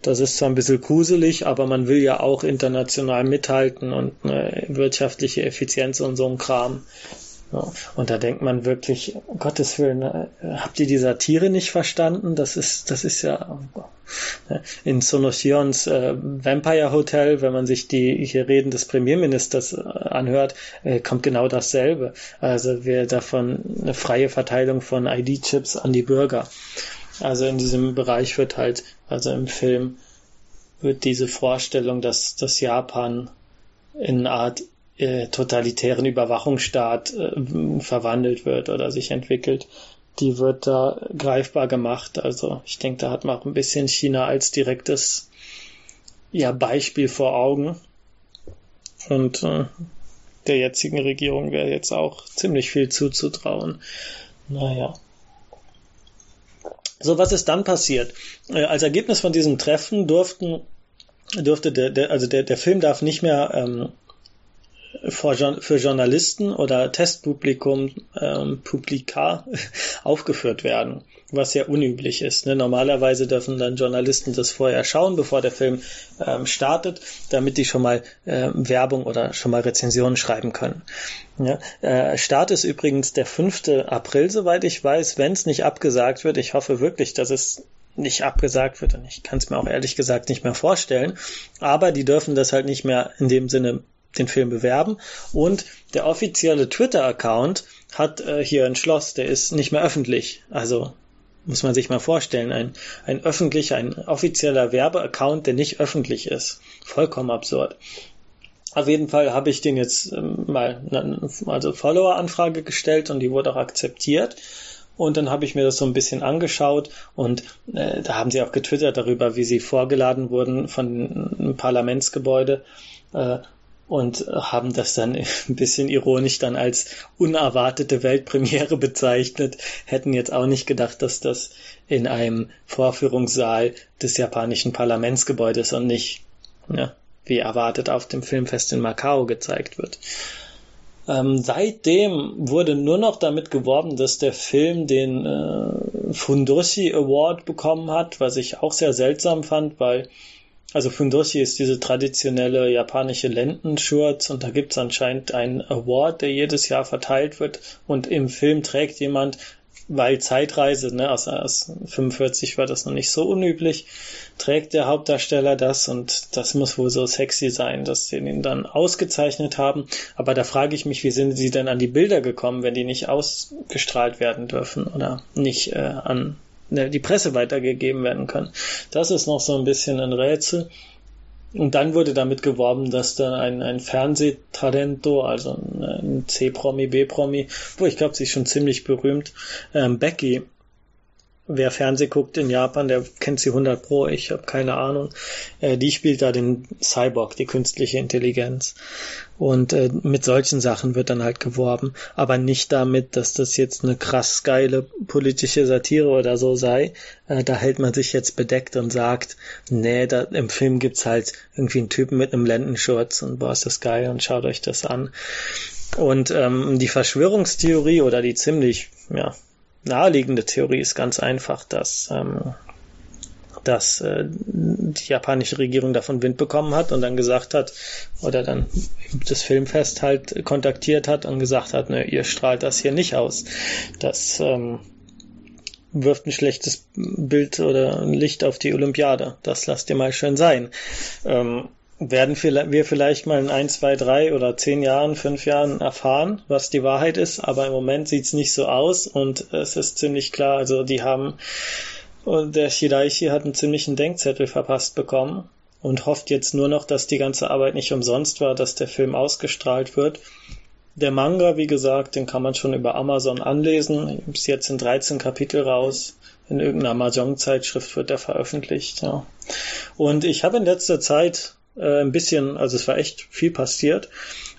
das ist zwar ein bisschen gruselig, aber man will ja auch international mithalten und eine wirtschaftliche Effizienz und so ein Kram. Ja, und da denkt man wirklich, um Gottes Willen, äh, habt ihr die Satire nicht verstanden? Das ist, das ist ja äh, in Sonochions äh, Vampire Hotel, wenn man sich die hier Reden des Premierministers äh, anhört, äh, kommt genau dasselbe. Also wir davon eine freie Verteilung von ID-Chips an die Bürger. Also in diesem Bereich wird halt, also im Film wird diese Vorstellung, dass dass Japan in eine Art äh, totalitären Überwachungsstaat äh, verwandelt wird oder sich entwickelt, die wird da greifbar gemacht. Also ich denke, da hat man auch ein bisschen China als direktes ja, Beispiel vor Augen. Und äh, der jetzigen Regierung wäre jetzt auch ziemlich viel zuzutrauen. Naja. So, was ist dann passiert? Äh, als Ergebnis von diesem Treffen durften, durfte der, der also der, der Film darf nicht mehr ähm, für Journalisten oder Testpublikum, ähm, Publika [laughs] aufgeführt werden, was ja unüblich ist. Ne? Normalerweise dürfen dann Journalisten das vorher schauen, bevor der Film ähm, startet, damit die schon mal äh, Werbung oder schon mal Rezensionen schreiben können. Ja? Äh, Start ist übrigens der 5. April, soweit ich weiß, wenn es nicht abgesagt wird. Ich hoffe wirklich, dass es nicht abgesagt wird und ich kann es mir auch ehrlich gesagt nicht mehr vorstellen. Aber die dürfen das halt nicht mehr in dem Sinne den Film bewerben. Und der offizielle Twitter-Account hat äh, hier ein Schloss, der ist nicht mehr öffentlich. Also muss man sich mal vorstellen, ein, ein öffentlicher, ein offizieller Werbeaccount, der nicht öffentlich ist. Vollkommen absurd. Auf jeden Fall habe ich den jetzt ähm, mal eine also Follower-Anfrage gestellt und die wurde auch akzeptiert. Und dann habe ich mir das so ein bisschen angeschaut und äh, da haben sie auch getwittert darüber, wie sie vorgeladen wurden von einem Parlamentsgebäude. Äh, und haben das dann [laughs] ein bisschen ironisch dann als unerwartete Weltpremiere bezeichnet, hätten jetzt auch nicht gedacht, dass das in einem Vorführungssaal des japanischen Parlamentsgebäudes und nicht, ja, wie erwartet auf dem Filmfest in Macau gezeigt wird. Ähm, seitdem wurde nur noch damit geworben, dass der Film den äh, Fundoshi Award bekommen hat, was ich auch sehr seltsam fand, weil also Fundoshi ist diese traditionelle japanische Lendenschurz und da gibt es anscheinend einen Award, der jedes Jahr verteilt wird und im Film trägt jemand, weil Zeitreise, ne, aus, aus 45 war das noch nicht so unüblich, trägt der Hauptdarsteller das und das muss wohl so sexy sein, dass sie ihn dann ausgezeichnet haben. Aber da frage ich mich, wie sind sie denn an die Bilder gekommen, wenn die nicht ausgestrahlt werden dürfen oder nicht äh, an die Presse weitergegeben werden kann. Das ist noch so ein bisschen ein Rätsel. Und dann wurde damit geworben, dass dann ein, ein Fernsehtalento, also ein, ein C-Promi, B-Promi, wo ich glaube, sie ist schon ziemlich berühmt, ähm, Becky, wer Fernseh guckt in Japan, der kennt sie 100 pro, ich habe keine Ahnung. Äh, die spielt da den Cyborg, die künstliche Intelligenz. Und äh, mit solchen Sachen wird dann halt geworben, aber nicht damit, dass das jetzt eine krass geile politische Satire oder so sei. Äh, da hält man sich jetzt bedeckt und sagt, nee, da, im Film gibt's halt irgendwie einen Typen mit einem Lendenschurz und boah, ist das geil und schaut euch das an. Und ähm, die Verschwörungstheorie oder die ziemlich, ja, naheliegende Theorie ist ganz einfach, dass, ähm, dass äh, die japanische Regierung davon Wind bekommen hat und dann gesagt hat, oder dann das Filmfest halt kontaktiert hat und gesagt hat, ne, ihr strahlt das hier nicht aus. Das ähm, wirft ein schlechtes Bild oder ein Licht auf die Olympiade. Das lasst ihr mal schön sein. Ähm, werden wir vielleicht mal in ein, zwei, drei oder zehn Jahren, fünf Jahren erfahren, was die Wahrheit ist, aber im Moment sieht's nicht so aus und es ist ziemlich klar, also die haben, der Shiraishi hat einen ziemlichen Denkzettel verpasst bekommen und hofft jetzt nur noch, dass die ganze Arbeit nicht umsonst war, dass der Film ausgestrahlt wird. Der Manga, wie gesagt, den kann man schon über Amazon anlesen, ist jetzt in 13 Kapitel raus. In irgendeiner Mahjong-Zeitschrift wird er veröffentlicht, ja. Und ich habe in letzter Zeit äh, ein bisschen, also es war echt viel passiert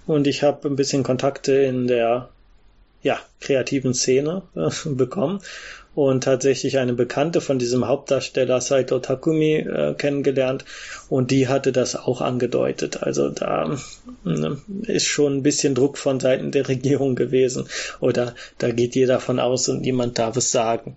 und ich habe ein bisschen Kontakte in der ja, kreativen Szene äh, [laughs] bekommen und tatsächlich eine Bekannte von diesem Hauptdarsteller Saito Takumi äh, kennengelernt und die hatte das auch angedeutet. Also da äh, ist schon ein bisschen Druck von Seiten der [laughs] Regierung gewesen oder da geht jeder von aus und niemand darf es sagen.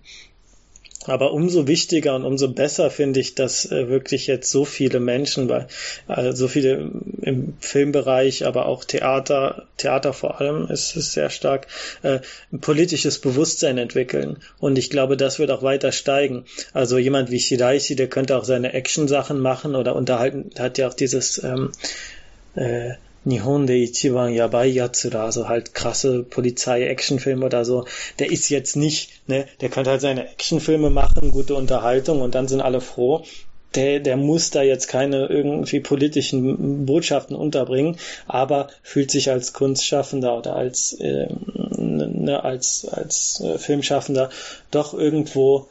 Aber umso wichtiger und umso besser finde ich, dass äh, wirklich jetzt so viele Menschen, bei, äh, so viele im Filmbereich, aber auch Theater, Theater vor allem ist, ist sehr stark, äh, politisches Bewusstsein entwickeln. Und ich glaube, das wird auch weiter steigen. Also jemand wie Shiraishi, der könnte auch seine Action-Sachen machen oder unterhalten, hat ja auch dieses ähm, äh, Nihon de Ichiban Yabai Yatsura, also halt krasse Polizei-Actionfilme oder so, der ist jetzt nicht, ne, der kann halt seine Actionfilme machen, gute Unterhaltung und dann sind alle froh. Der, der muss da jetzt keine irgendwie politischen Botschaften unterbringen, aber fühlt sich als Kunstschaffender oder als, äh, ne, als, als äh, Filmschaffender doch irgendwo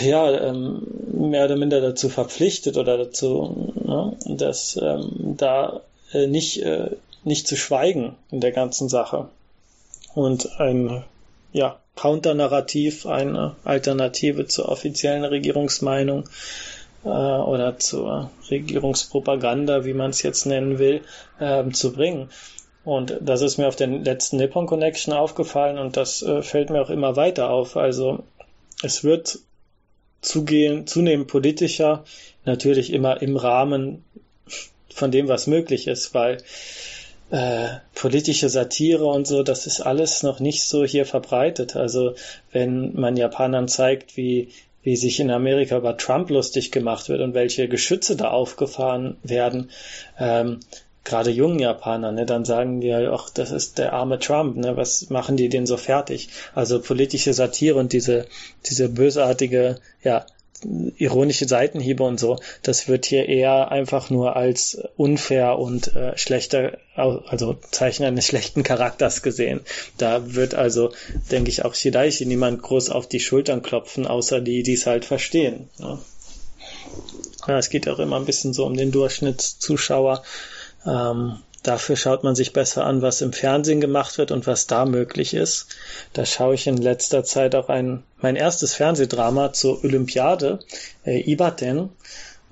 ja, ähm, mehr oder minder dazu verpflichtet oder dazu, ne, dass ähm, da äh, nicht, äh, nicht zu schweigen in der ganzen Sache. Und ein ja, Counternarrativ, eine Alternative zur offiziellen Regierungsmeinung äh, oder zur Regierungspropaganda, wie man es jetzt nennen will, äh, zu bringen. Und das ist mir auf der letzten Nippon Connection aufgefallen und das äh, fällt mir auch immer weiter auf. Also es wird zugehen, zunehmend politischer, natürlich immer im Rahmen von dem, was möglich ist, weil äh, politische Satire und so, das ist alles noch nicht so hier verbreitet. Also wenn man Japanern zeigt, wie wie sich in Amerika über Trump lustig gemacht wird und welche Geschütze da aufgefahren werden, ähm, gerade jungen Japaner, ne, dann sagen die ja auch, das ist der arme Trump, ne, was machen die denn so fertig? Also politische Satire und diese, diese bösartige, ja, ironische Seitenhiebe und so, das wird hier eher einfach nur als unfair und äh, schlechter, also Zeichen eines [laughs] schlechten Charakters gesehen. Da wird also, denke ich, auch Shidaishi niemand groß auf die Schultern klopfen, außer die, die es halt verstehen. Ja. ja, es geht auch immer ein bisschen so um den Durchschnittszuschauer. Ähm, Dafür schaut man sich besser an, was im Fernsehen gemacht wird und was da möglich ist. Da schaue ich in letzter Zeit auch ein, mein erstes Fernsehdrama zur Olympiade, äh, Ibaten.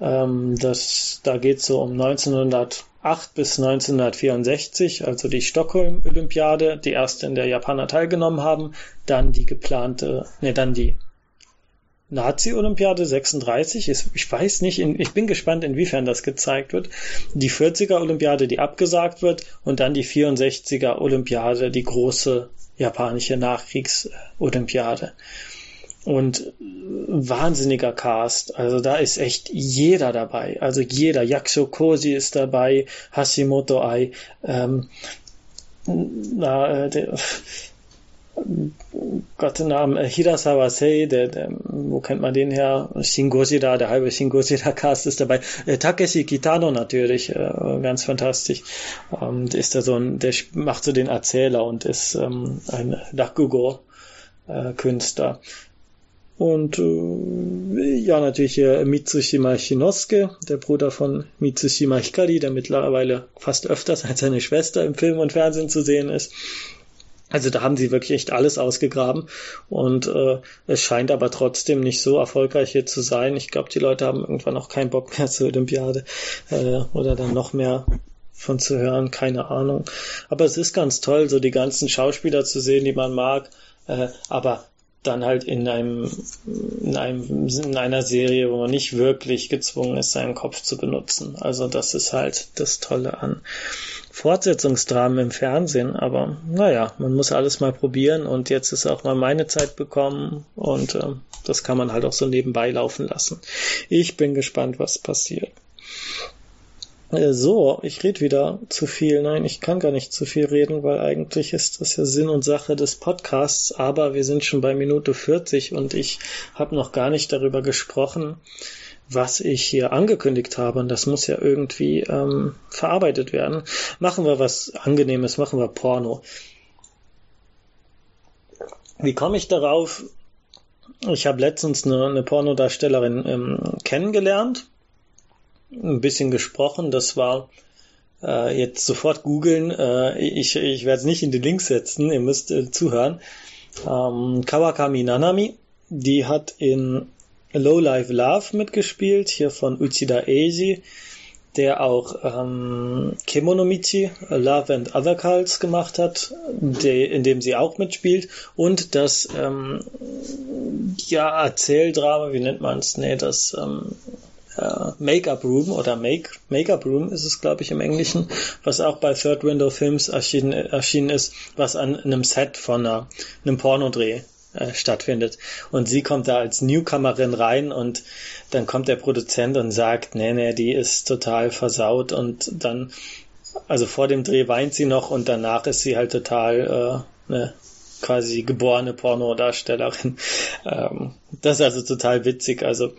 Ähm, das, da geht es so um 1908 bis 1964, also die Stockholm-Olympiade, die erste, in der Japaner teilgenommen haben, dann die geplante, ne, dann die Nazi-Olympiade 36 ist, ich weiß nicht, in, ich bin gespannt, inwiefern das gezeigt wird. Die 40er-Olympiade, die abgesagt wird und dann die 64er-Olympiade, die große japanische Nachkriegs-Olympiade. Und wahnsinniger Cast. Also da ist echt jeder dabei. Also jeder. Yakusho Koji ist dabei, Hashimoto Ai, ähm, na, äh, der, Gott Namen, äh, Hirasawa Sei, der, der, wo kennt man den her? Shin Gojira, der halbe Shin Gojira Cast ist dabei. Äh, Takeshi Kitano natürlich, äh, ganz fantastisch. Der ist da so ein, der macht so den Erzähler und ist ähm, ein Rakugo äh, Künstler. Und ja, natürlich äh, Mitsushima Shinosuke, der Bruder von Mitsushima Hikari, der mittlerweile fast öfters als seine Schwester im Film und Fernsehen zu sehen ist. Also da haben sie wirklich echt alles ausgegraben und äh, es scheint aber trotzdem nicht so erfolgreich hier zu sein. Ich glaube, die Leute haben irgendwann auch keinen Bock mehr zur Olympiade äh, oder dann noch mehr von zu hören, keine Ahnung. Aber es ist ganz toll, so die ganzen Schauspieler zu sehen, die man mag. Äh, aber dann halt in einem, in einem, in einer Serie, wo man nicht wirklich gezwungen ist, seinen Kopf zu benutzen. Also das ist halt das Tolle an Fortsetzungsdramen im Fernsehen, aber naja, man muss alles mal probieren und jetzt ist auch mal meine Zeit bekommen und äh, das kann man halt auch so nebenbei laufen lassen. Ich bin gespannt, was passiert. Äh, so, ich rede wieder zu viel. Nein, ich kann gar nicht zu viel reden, weil eigentlich ist das ja Sinn und Sache des Podcasts, aber wir sind schon bei Minute 40 und ich habe noch gar nicht darüber gesprochen, was ich hier angekündigt habe. Und das muss ja irgendwie ähm, verarbeitet werden. Machen wir was Angenehmes, machen wir Porno. Wie komme ich darauf? Ich habe letztens eine, eine Pornodarstellerin ähm, kennengelernt, ein bisschen gesprochen. Das war äh, jetzt sofort googeln. Äh, ich ich werde es nicht in die Links setzen, ihr müsst äh, zuhören. Ähm, Kawakami Nanami, die hat in Low Life Love mitgespielt, hier von Uchida Eiji. der auch ähm, Kemonomichi, Love and Other Cults gemacht hat, de, in dem sie auch mitspielt und das ähm, ja Erzähldrama, wie nennt man es? Nee, das ähm, äh, Make-up Room oder Make Make-up Room ist es, glaube ich, im Englischen, was auch bei Third Window Films erschienen, erschienen ist, was an einem Set von einer, einem Pornodreh äh, stattfindet. Und sie kommt da als Newcomerin rein und dann kommt der Produzent und sagt, nee, nee, die ist total versaut und dann, also vor dem Dreh weint sie noch und danach ist sie halt total äh, ne, quasi geborene Pornodarstellerin. [laughs] Ähm, das ist also total witzig. Also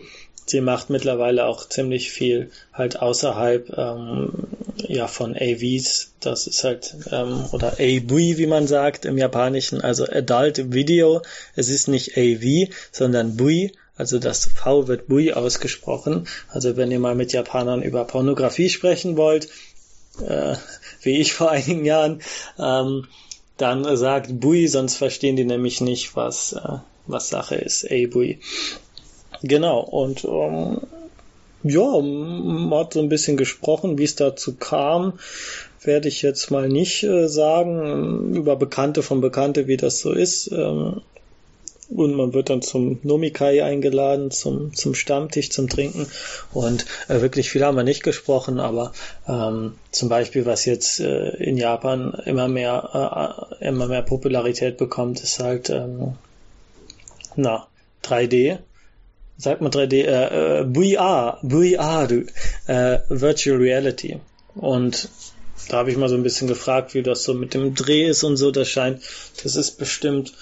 sie macht mittlerweile auch ziemlich viel halt außerhalb ähm, ja von AVs. Das ist halt ähm, oder AV, wie man sagt im Japanischen, also Adult Video. Es ist nicht AV, sondern Bui. Also das V wird Bui ausgesprochen. Also wenn ihr mal mit Japanern über Pornografie sprechen wollt, äh, wie ich vor einigen Jahren, ähm, dann sagt Bui, sonst verstehen die nämlich nicht, was, äh, was Sache ist. A-Bui. Genau, und ähm, ja, man hat so ein bisschen gesprochen, wie es dazu kam, werde ich jetzt mal nicht äh, sagen, über Bekannte von Bekannte, wie das so ist. Ähm, und man wird dann zum Nomikai eingeladen, zum, zum Stammtisch, zum Trinken. Und äh, wirklich viel haben wir nicht gesprochen, aber ähm, zum Beispiel, was jetzt äh, in Japan immer mehr, äh, immer mehr Popularität bekommt, ist halt ähm, na, 3D sagt man 3D, äh, äh, VR, VR, äh, Virtual Reality. Und da habe ich mal so ein bisschen gefragt, wie das so mit dem Dreh ist und so. Das scheint, das ist bestimmt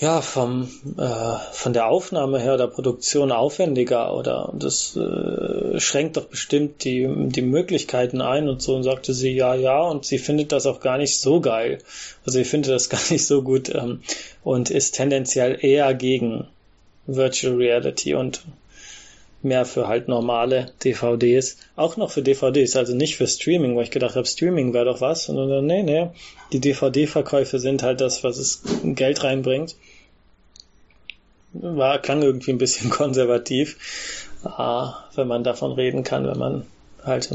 ja vom äh, von der Aufnahme her der Produktion aufwendiger oder das äh, schränkt doch bestimmt die die Möglichkeiten ein und so und sagte sie ja ja und sie findet das auch gar nicht so geil also sie findet das [laughs] gar nicht so gut ähm, und ist tendenziell eher gegen Virtual Reality und mehr für halt normale DVDs. Auch noch für DVDs, also nicht für Streaming, wo ich gedacht habe, Streaming wäre doch was. Und dann, nee, nee, die DVD-Verkäufe sind halt das, was es Geld reinbringt. War, klang irgendwie ein bisschen [laughs] konservativ, ah, wenn man davon reden kann, wenn man halt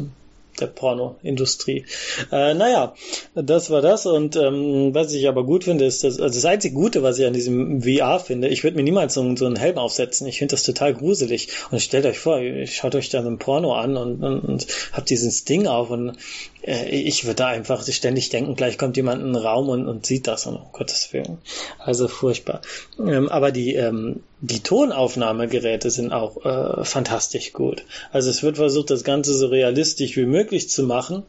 der Pornoindustrie. Äh, naja, das war das. Und ähm, was ich aber gut finde, ist, dass, also das einzige Gute, was ich an diesem VR finde, ich würde mir niemals so, so einen Helm aufsetzen. Ich finde das total gruselig. Und stellt euch vor, schaut euch da so ein Porno an und, und, und habt dieses Ding auf und äh, ich würde da einfach ständig denken, gleich kommt jemand in den Raum und, und sieht das und um Gottes Willen. Also furchtbar. Ähm, aber die, ähm, die Tonaufnahmegeräte sind auch äh, fantastisch gut. Also es wird versucht, das Ganze so realistisch wie möglich zu machen.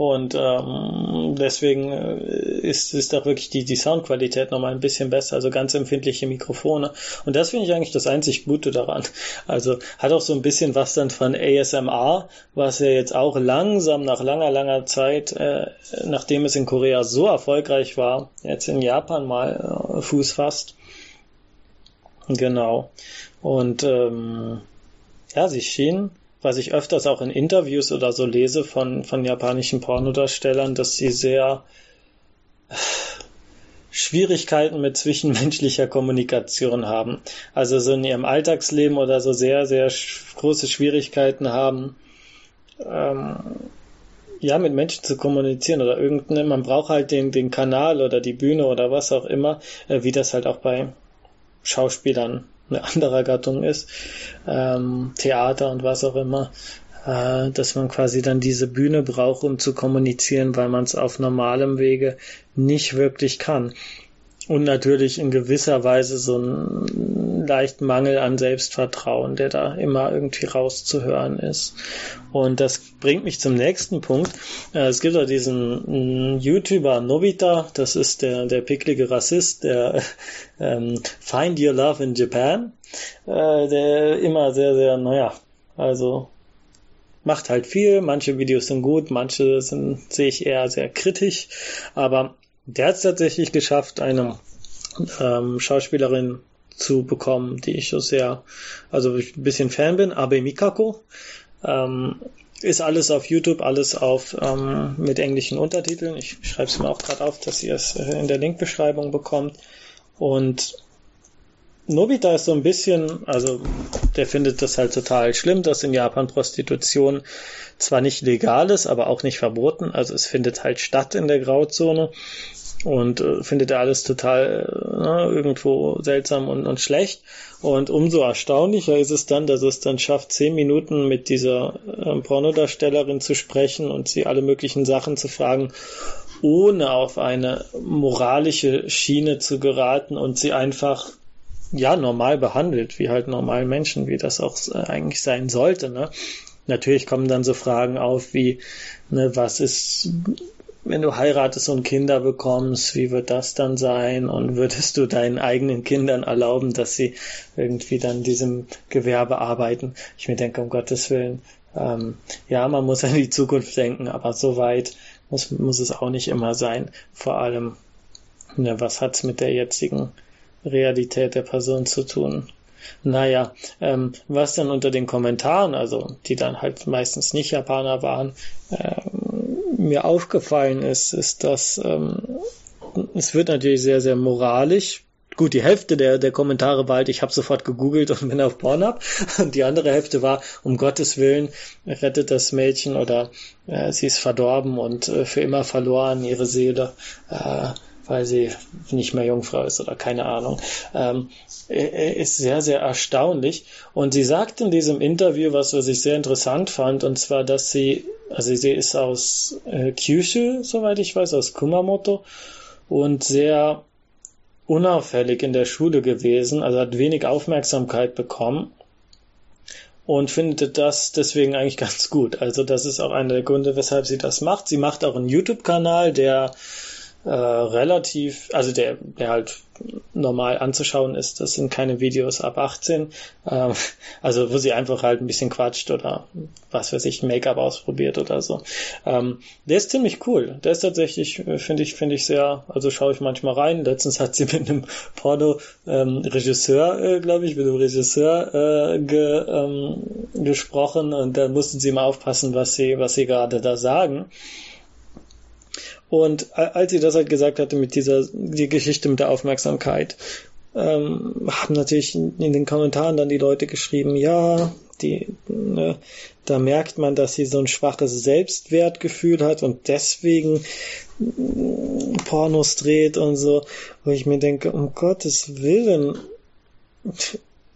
Und ähm, deswegen äh, ist, ist auch wirklich die, die Soundqualität nochmal ein bisschen besser, also ganz empfindliche Mikrofone. Und das finde ich eigentlich das einzig Gute daran. Also hat auch so ein bisschen was dann von ASMR, was ja jetzt auch langsam nach langer, langer Zeit, äh, nachdem es in Korea so erfolgreich war, jetzt in Japan mal äh, Fuß fasst. Genau. Und ähm, ja, sie schien was ich öfters auch in Interviews oder so lese von, von japanischen Pornodarstellern, dass sie sehr Schwierigkeiten mit zwischenmenschlicher Kommunikation haben. Also so in ihrem Alltagsleben oder so sehr, sehr große Schwierigkeiten haben, ähm, ja, mit Menschen zu kommunizieren oder irgendeine, man braucht halt den, den Kanal oder die Bühne oder was auch immer, äh, wie das halt auch bei Schauspielern eine andere Gattung ist, ähm, Theater und was auch immer, äh, dass man quasi dann diese Bühne braucht, um zu kommunizieren, weil man es auf normalem Wege nicht wirklich kann. Und natürlich in gewisser Weise so ein leichten Mangel an Selbstvertrauen, der da immer irgendwie rauszuhören ist. Und das bringt mich zum nächsten Punkt. Äh, es gibt ja diesen mm, YouTuber Nobita, das ist der, der picklige Rassist, der [laughs] ähm, Find Your Love in Japan, äh, der immer sehr, sehr, naja, also macht halt viel. Manche Videos sind gut, manche sind, sehe ich eher sehr kritisch, aber der hat es tatsächlich geschafft, eine ähm, Schauspielerin zu bekommen, die ich so sehr, also ich ein bisschen Fan bin, Abe Mikako. Ähm, ist alles auf YouTube, alles auf ähm, mit englischen Untertiteln. Ich schreibe es mir auch gerade auf, dass ihr es äh, in der Linkbeschreibung bekommt. Und Nobita ist so ein bisschen, also der findet das halt total schlimm, dass in Japan Prostitution zwar nicht legal ist, aber auch nicht verboten. Also es findet halt statt in der Grauzone und äh, findet er alles total äh, irgendwo seltsam und, und schlecht. Und umso erstaunlicher ist es dann, dass es dann schafft, zehn Minuten mit dieser äh, Pornodarstellerin zu sprechen und sie alle möglichen Sachen zu fragen, ohne auf eine moralische Schiene zu geraten und sie einfach ja normal behandelt, wie halt normal Menschen, wie das auch äh, eigentlich sein sollte. Ne? Natürlich kommen dann so Fragen auf wie, ne, was ist wenn du heiratest und Kinder bekommst, wie wird das dann sein? Und würdest du deinen eigenen Kindern erlauben, dass sie irgendwie dann diesem Gewerbe arbeiten? Ich mir denke, um Gottes Willen, ähm, ja, man muss an die Zukunft denken, aber so weit muss, muss es auch nicht immer sein. Vor allem, ne, was hat's mit der jetzigen Realität der Person zu tun? Naja, ähm, was dann unter den Kommentaren, also die dann halt meistens nicht Japaner waren, ähm, mir aufgefallen ist, ist, dass ähm, es wird natürlich sehr, sehr moralisch. Gut, die Hälfte der, der Kommentare war halt, ich habe sofort gegoogelt und bin auf Pornhub. [laughs] Und die andere Hälfte war, um Gottes Willen, rettet das Mädchen oder äh, sie ist verdorben und äh, für immer verloren, ihre Seele. Äh, weil sie nicht mehr Jungfrau ist oder keine Ahnung, ähm, ist sehr, sehr erstaunlich. Und sie sagt in diesem Interview, was, was ich sehr interessant fand, und zwar, dass sie, also sie ist aus äh, Kyushu, soweit ich weiß, aus Kumamoto und sehr unauffällig in der Schule gewesen, also hat wenig Aufmerksamkeit bekommen und findet das deswegen eigentlich [laughs] ganz gut. Also das ist auch einer der Gründe, weshalb sie das macht. Sie macht auch einen YouTube-Kanal, der äh, relativ, also der, der halt normal anzuschauen ist, das sind keine Videos ab 18, ähm, also wo sie einfach halt ein bisschen quatscht oder was weiß ich, Make-up ausprobiert oder so. Ähm, der ist ziemlich cool. Der ist tatsächlich, äh, finde ich, finde ich sehr, also schaue ich manchmal rein. Letztens hat sie [laughs] mit einem Porno-Regisseur, ähm, äh, glaube ich, mit einem Regisseur äh, ge, ähm, gesprochen und da mussten sie mal aufpassen, was sie, was sie gerade da sagen. Und als sie das halt gesagt hatte mit dieser die Geschichte mit der Aufmerksamkeit, ähm, haben natürlich in den Kommentaren dann die Leute geschrieben, ja, die, ne, da merkt man, dass sie so ein schwaches Selbstwertgefühl hat und deswegen mm, Pornos dreht und so, wo ich mir denke, um Gottes Willen,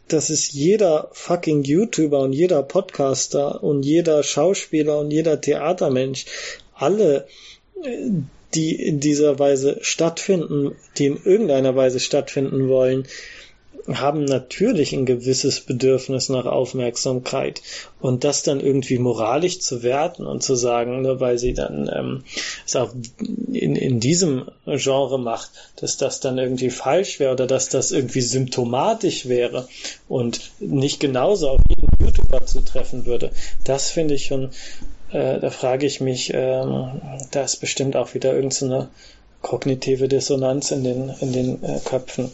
das ist jeder fucking YouTuber und jeder Podcaster und jeder Schauspieler und jeder Theatermensch. Alle die in dieser Weise stattfinden, die in irgendeiner Weise stattfinden wollen, haben natürlich ein gewisses Bedürfnis nach Aufmerksamkeit. Und das dann irgendwie moralisch zu werten und zu sagen, nur weil sie dann ähm, es auch in, in diesem Genre macht, dass das dann irgendwie falsch wäre oder dass das irgendwie symptomatisch wäre und nicht genauso auf jeden YouTuber zutreffen würde, das finde ich schon äh, da frage ich mich, ähm, da ist bestimmt auch wieder irgendeine kognitive Dissonanz in den, in den äh, Köpfen.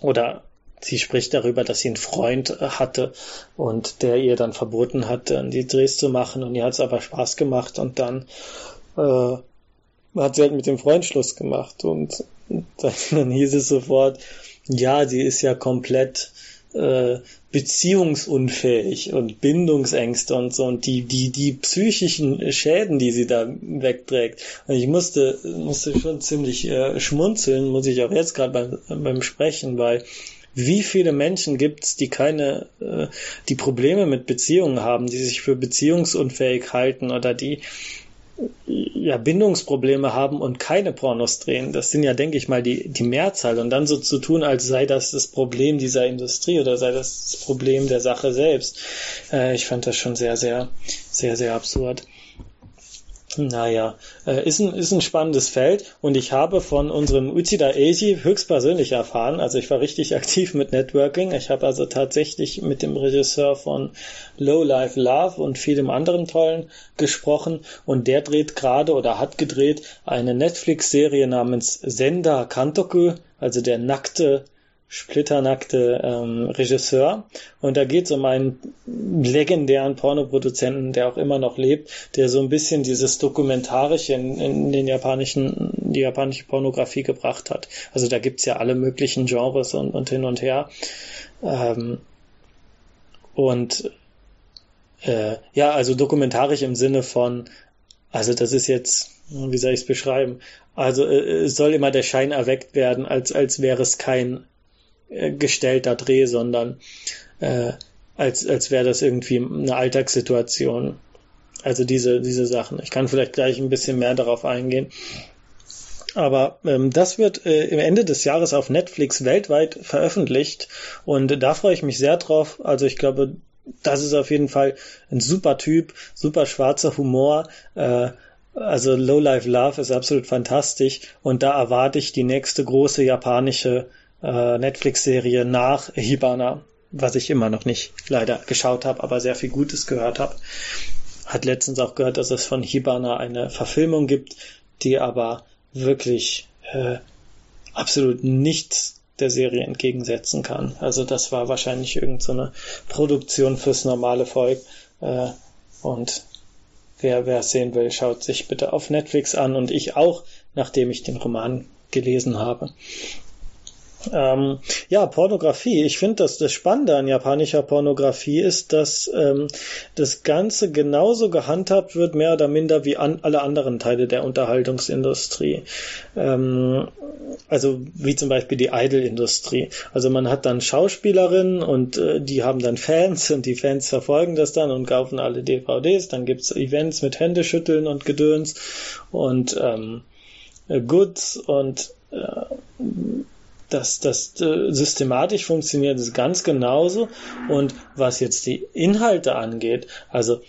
Oder sie spricht darüber, dass sie einen Freund äh, hatte und der ihr dann verboten hat, die Drehs zu machen und ihr hat es aber Spaß gemacht und dann äh, hat sie halt mit dem Freund Schluss gemacht und dann, [laughs] dann hieß es sofort, ja, sie ist ja komplett äh, beziehungsunfähig und Bindungsängste und so und die, die, die psychischen Schäden, die sie da wegträgt. Und ich musste, musste schon ziemlich äh, schmunzeln, muss ich auch jetzt gerade beim, beim Sprechen, weil wie viele Menschen gibt's, die keine, äh, die Probleme mit Beziehungen haben, die sich für beziehungsunfähig halten oder die ja, Bindungsprobleme haben und keine Pornos drehen. Das sind ja, denke ich mal, die, die Mehrzahl. Und dann so zu tun, als sei das das Problem dieser Industrie oder sei das das Problem der Sache selbst. Äh, ich fand das schon sehr, sehr, sehr, sehr absurd. Naja, äh, ist, ein, ist ein spannendes Feld und ich habe von unserem Uchida Eiji höchstpersönlich erfahren, also ich war richtig aktiv mit Networking, ich habe also tatsächlich mit dem Regisseur von Low Life Love und vielem anderen Tollen gesprochen und der dreht gerade oder hat gedreht eine Netflix-Serie namens Senda Kantoku, also der nackte splitternackte ähm, Regisseur. Und da geht es um einen legendären Pornoproduzenten, der auch immer noch lebt, der so ein bisschen dieses Dokumentarische in, in den japanischen die japanische Pornografie gebracht hat. Also da gibt's ja alle möglichen Genres und, und hin und her. Ähm, und äh, ja, also dokumentarisch im Sinne von, also das ist jetzt, wie soll ich es beschreiben? Also äh, soll immer der Schein erweckt werden, als, als wäre es kein gestellter Dreh, sondern äh, als, als wäre das irgendwie eine Alltagssituation. Also diese, diese Sachen. Ich kann vielleicht gleich ein bisschen mehr darauf eingehen. Aber ähm, das wird äh, im Ende des Jahres auf Netflix weltweit veröffentlicht und da freue ich mich sehr drauf. Also ich glaube, das ist auf jeden Fall ein super Typ, super schwarzer Humor. Äh, also Low Life Love ist absolut fantastisch und da erwarte ich die nächste große japanische äh, Netflix-Serie nach Hibana, was ich immer noch nicht leider geschaut habe, aber sehr viel Gutes gehört habe. Hat letztens auch gehört, dass es von Hibana eine Verfilmung gibt, die aber wirklich äh, absolut nichts der Serie entgegensetzen kann. Also das war wahrscheinlich irgendeine so Produktion fürs normale Volk. Äh, und wer wer es sehen will, schaut sich bitte auf Netflix an und ich auch, nachdem ich den Roman gelesen habe. Ähm, ja, Pornografie. Ich finde, dass das Spannende an japanischer Pornografie ist, dass ähm, das Ganze genauso gehandhabt wird, mehr oder minder wie an alle anderen Teile der Unterhaltungsindustrie. Ähm, also wie zum Beispiel die Idol-Industrie. Also man hat dann Schauspielerinnen und äh, die haben dann Fans und die Fans verfolgen das dann und kaufen alle DVDs. Dann gibt's Events mit Händeschütteln und Gedöns und ähm, Goods und äh, dass das äh, systematisch funktioniert, ist ganz genauso. Und was jetzt die Inhalte angeht, also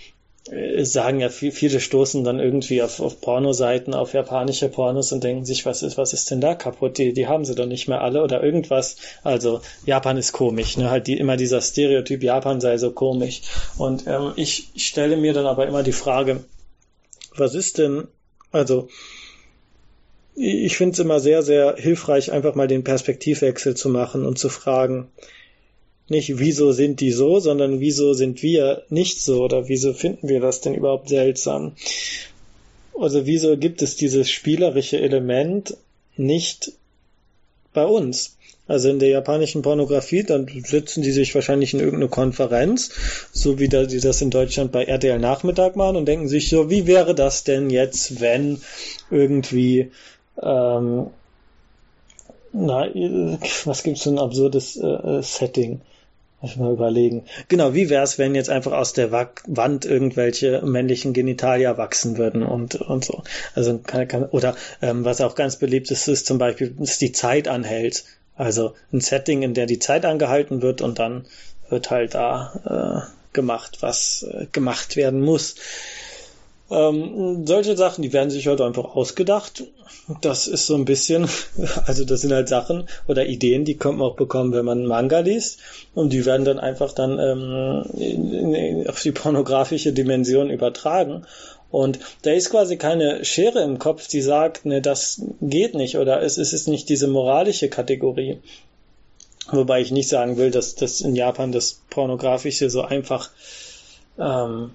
äh, sagen ja viel, viele stoßen dann irgendwie auf, auf Pornoseiten, auf japanische Pornos und denken sich, was ist, was ist denn da kaputt? Die, die haben sie doch nicht mehr alle oder irgendwas. Also Japan ist komisch, ne? Halt die, immer dieser Stereotyp, Japan sei so komisch. Und ähm, ich stelle mir dann aber immer die Frage, was ist denn, also ich finde es immer sehr, sehr hilfreich, einfach mal den Perspektivwechsel zu machen und zu fragen, nicht wieso sind die so, sondern wieso sind wir nicht so oder wieso finden wir das denn überhaupt seltsam? Also wieso gibt es dieses spielerische Element nicht bei uns? Also in der japanischen Pornografie, dann sitzen die sich wahrscheinlich in irgendeine Konferenz, so wie die das in Deutschland bei RTL Nachmittag machen und denken sich so, wie wäre das denn jetzt, wenn irgendwie ähm, na, was gibt's für ein absurdes äh, Setting? Muss ich mal überlegen. Genau, wie wär's, wenn jetzt einfach aus der Wand irgendwelche männlichen Genitalia wachsen würden und, und so. Also kann, kann, oder ähm, was auch ganz beliebt ist, ist zum Beispiel, dass die Zeit anhält. Also ein Setting, in der die Zeit angehalten wird und dann wird halt da äh, gemacht, was äh, gemacht werden muss. Ähm, solche Sachen, die werden sich heute einfach ausgedacht. Das ist so ein bisschen, [laughs] also das sind halt Sachen oder Ideen, die kommt man auch bekommen, wenn man Manga liest. Und die werden dann einfach dann ähm, in, in, auf die pornografische Dimension übertragen. Und da ist quasi keine Schere im Kopf, die sagt, ne, das geht nicht oder es, es ist nicht diese moralische Kategorie. Wobei ich nicht sagen will, dass das in Japan das Pornografische so einfach ähm,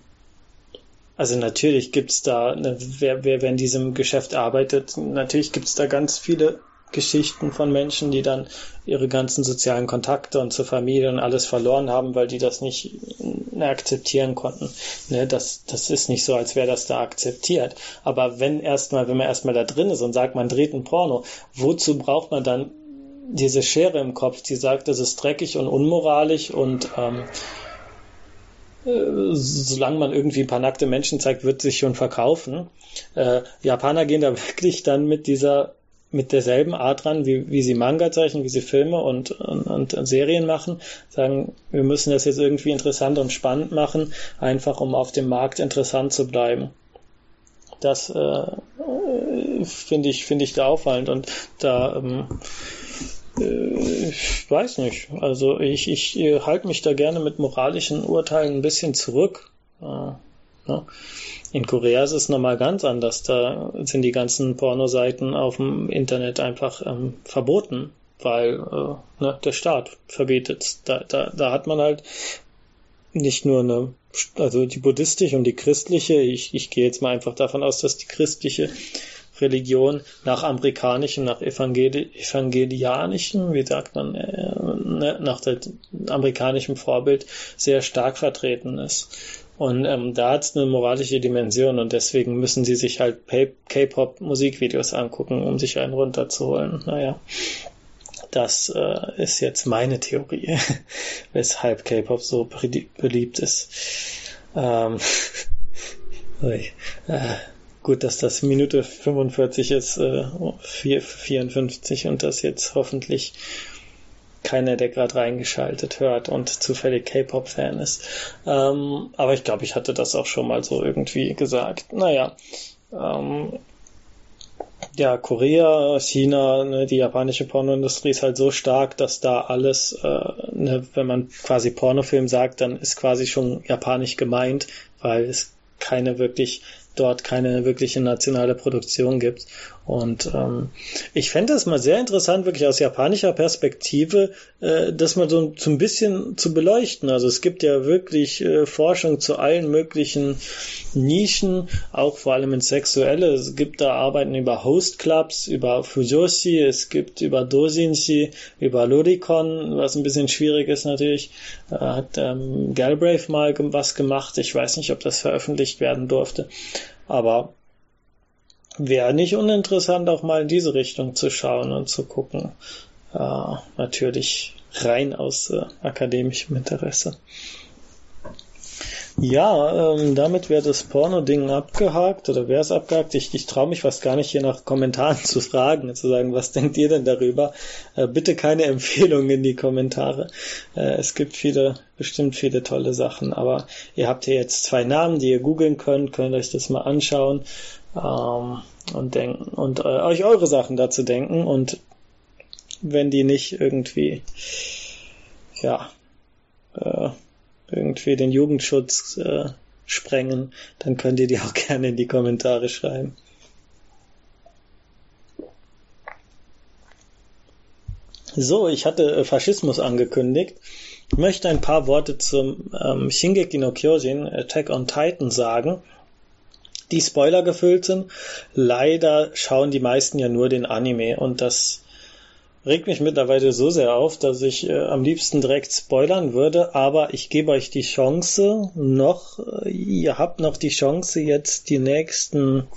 also natürlich gibt's da, ne, wer, wer, wer in diesem Geschäft arbeitet, natürlich gibt's da ganz viele Geschichten von Menschen, die dann ihre ganzen sozialen Kontakte und zur Familie und alles verloren haben, weil die das nicht ne, akzeptieren konnten. Ne, das, das ist nicht so, als wäre das da akzeptiert. Aber wenn erstmal, wenn man erstmal da drin ist und sagt, man dreht ein Porno, wozu braucht man dann diese Schere im Kopf, die sagt, das ist dreckig und unmoralisch und ähm, äh, solange man irgendwie ein paar nackte Menschen zeigt, wird sich schon verkaufen. Äh, Japaner gehen da [laughs] wirklich dann mit dieser mit derselben Art ran, wie, wie sie Manga zeichnen, wie sie Filme und, und, und Serien machen, sagen, wir müssen das jetzt irgendwie interessant und spannend machen, einfach um auf dem Markt interessant zu bleiben. Das äh, finde ich, finde ich da auffallend und da ähm, äh, ich weiß nicht. Also ich, ich äh, halte mich da gerne mit moralischen Urteilen ein bisschen zurück. Äh, ne? In Korea ist es nochmal ganz anders. Da sind die ganzen Pornoseiten auf dem Internet einfach ähm, verboten, weil äh, ne, der Staat verbietet. Da, da, da hat man halt nicht nur eine, also die buddhistische und die christliche, ich, ich gehe jetzt mal einfach davon aus, dass die christliche Religion nach amerikanischem, nach evangeli evangelianischem, wie sagt man, äh, ne, nach dem amerikanischen Vorbild sehr stark vertreten ist. Und ähm, da hat es eine moralische Dimension und deswegen müssen sie sich halt K-Pop-Musikvideos angucken, um sich einen runterzuholen. Naja, das äh, ist jetzt meine Theorie, [laughs] weshalb K-Pop so beliebt ist. Ähm, [laughs] äh, gut, dass das Minute 45 ist, äh, 54 und das jetzt hoffentlich keiner, der gerade reingeschaltet hört und zufällig K-Pop-Fan ist. Ähm, aber ich glaube, ich hatte das auch schon mal so irgendwie gesagt. Naja, ähm, ja, Korea, China, ne, die japanische Pornoindustrie ist halt so stark, dass da alles, äh, ne, wenn man quasi Pornofilm sagt, dann ist quasi schon japanisch gemeint, weil es keine wirklich dort keine wirkliche nationale Produktion gibt. Und ähm, ich fände es mal sehr interessant, wirklich aus japanischer Perspektive, äh, das mal so, so ein bisschen zu beleuchten. Also es gibt ja wirklich äh, Forschung zu allen möglichen Nischen, auch vor allem in Sexuelle. Es gibt da Arbeiten über Host Clubs, über Fujoshi, es gibt über Dosinshi, über Luricon, was ein bisschen schwierig ist natürlich. Äh, hat ähm, Galbraith mal was gemacht. Ich weiß nicht, ob das veröffentlicht werden durfte. Aber wäre nicht uninteressant, auch mal in diese Richtung zu schauen und zu gucken. Äh, natürlich rein aus äh, akademischem Interesse. Ja, ähm, damit wäre das Porno-Ding abgehakt oder wäre es abgehakt. Ich, ich traue mich fast gar nicht hier nach Kommentaren [laughs] zu fragen, zu sagen, was denkt ihr denn darüber? Äh, bitte keine [laughs] Empfehlungen in die Kommentare. Äh, es gibt viele, bestimmt viele tolle Sachen, aber ihr habt hier jetzt zwei Namen, die ihr googeln könnt, könnt euch das mal anschauen ähm, und denken und äh, euch eure Sachen dazu denken und wenn die nicht irgendwie ja äh, irgendwie den Jugendschutz äh, sprengen, dann könnt ihr die auch [laughs] gerne in die Kommentare schreiben. So, ich hatte äh, Faschismus angekündigt. Ich möchte ein paar Worte zum ähm, Shingeki no Kyojin Attack on Titan sagen, die Spoiler gefüllt sind. Leider schauen die meisten ja nur den Anime und das regt mich mittlerweile so sehr auf, dass ich äh, am liebsten direkt spoilern würde, aber ich gebe euch die Chance noch, äh, ihr habt noch die Chance jetzt die nächsten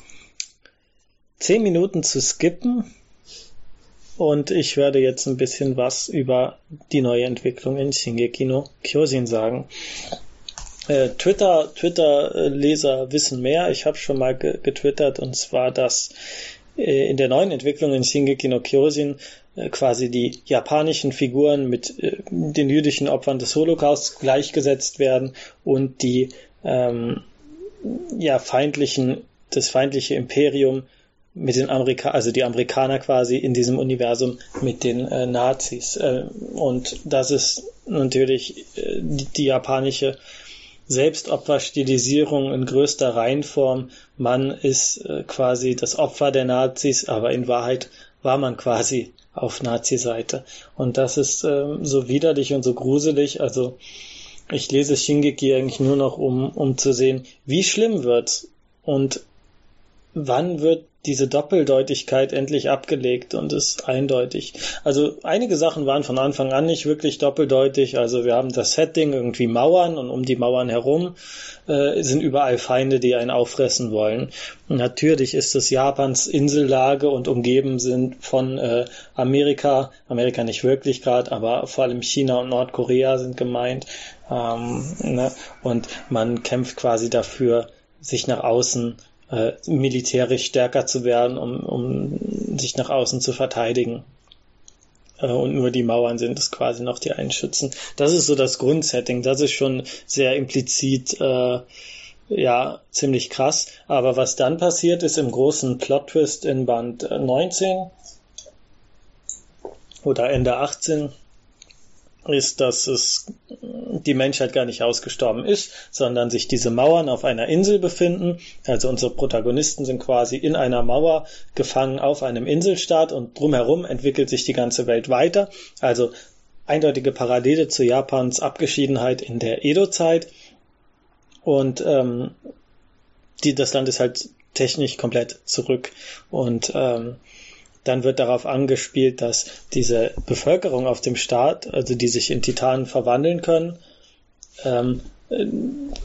zehn Minuten zu skippen und ich werde jetzt ein bisschen was über die neue Entwicklung in Shingeki no Kyojin sagen. Äh, Twitter, Twitter-Leser wissen mehr. Ich habe schon mal getwittert und zwar, dass äh, in der neuen Entwicklung in Shingeki no Kyojin äh, quasi die japanischen Figuren mit äh, den jüdischen Opfern des Holocaust gleichgesetzt werden und die ähm, ja feindlichen das feindliche Imperium mit den Amerika also die Amerikaner quasi in diesem Universum mit den äh, Nazis äh, und das ist natürlich äh, die, die japanische Selbstopferstilisierung in größter Reihenform. Man ist äh, quasi das Opfer der Nazis, aber in Wahrheit war man quasi auf Nazi-Seite. Und das ist äh, so widerlich und so gruselig. Also ich lese Shingeki eigentlich nur noch, um, um zu sehen, wie schlimm wird's und wann wird diese Doppeldeutigkeit endlich abgelegt und ist eindeutig. Also einige Sachen waren von Anfang an nicht wirklich doppeldeutig. Also wir haben das Setting irgendwie Mauern und um die Mauern herum äh, sind überall Feinde, die einen auffressen wollen. Natürlich ist es Japans Insellage und umgeben sind von äh, Amerika, Amerika nicht wirklich gerade, aber vor allem China und Nordkorea sind gemeint. Ähm, ne? Und man kämpft quasi dafür, sich nach außen äh, militärisch stärker zu werden, um, um sich nach außen zu verteidigen. Äh, und nur die Mauern sind es quasi noch, die einen schützen. Das ist so das Grundsetting. Das ist schon sehr implizit, äh, ja, ziemlich krass. Aber was dann passiert ist im großen Plot-Twist in Band 19 oder Ende 18, ist, dass es die Menschheit gar nicht ausgestorben ist, sondern sich diese Mauern auf einer Insel befinden. Also unsere Protagonisten sind quasi in einer Mauer gefangen auf einem Inselstaat und drumherum entwickelt sich die ganze Welt weiter. Also eindeutige Parallele zu Japans Abgeschiedenheit in der Edo-Zeit. Und ähm, die, das Land ist halt technisch komplett zurück. Und ähm, dann wird darauf angespielt, dass diese Bevölkerung auf dem Staat, also die sich in Titanen verwandeln können, ähm,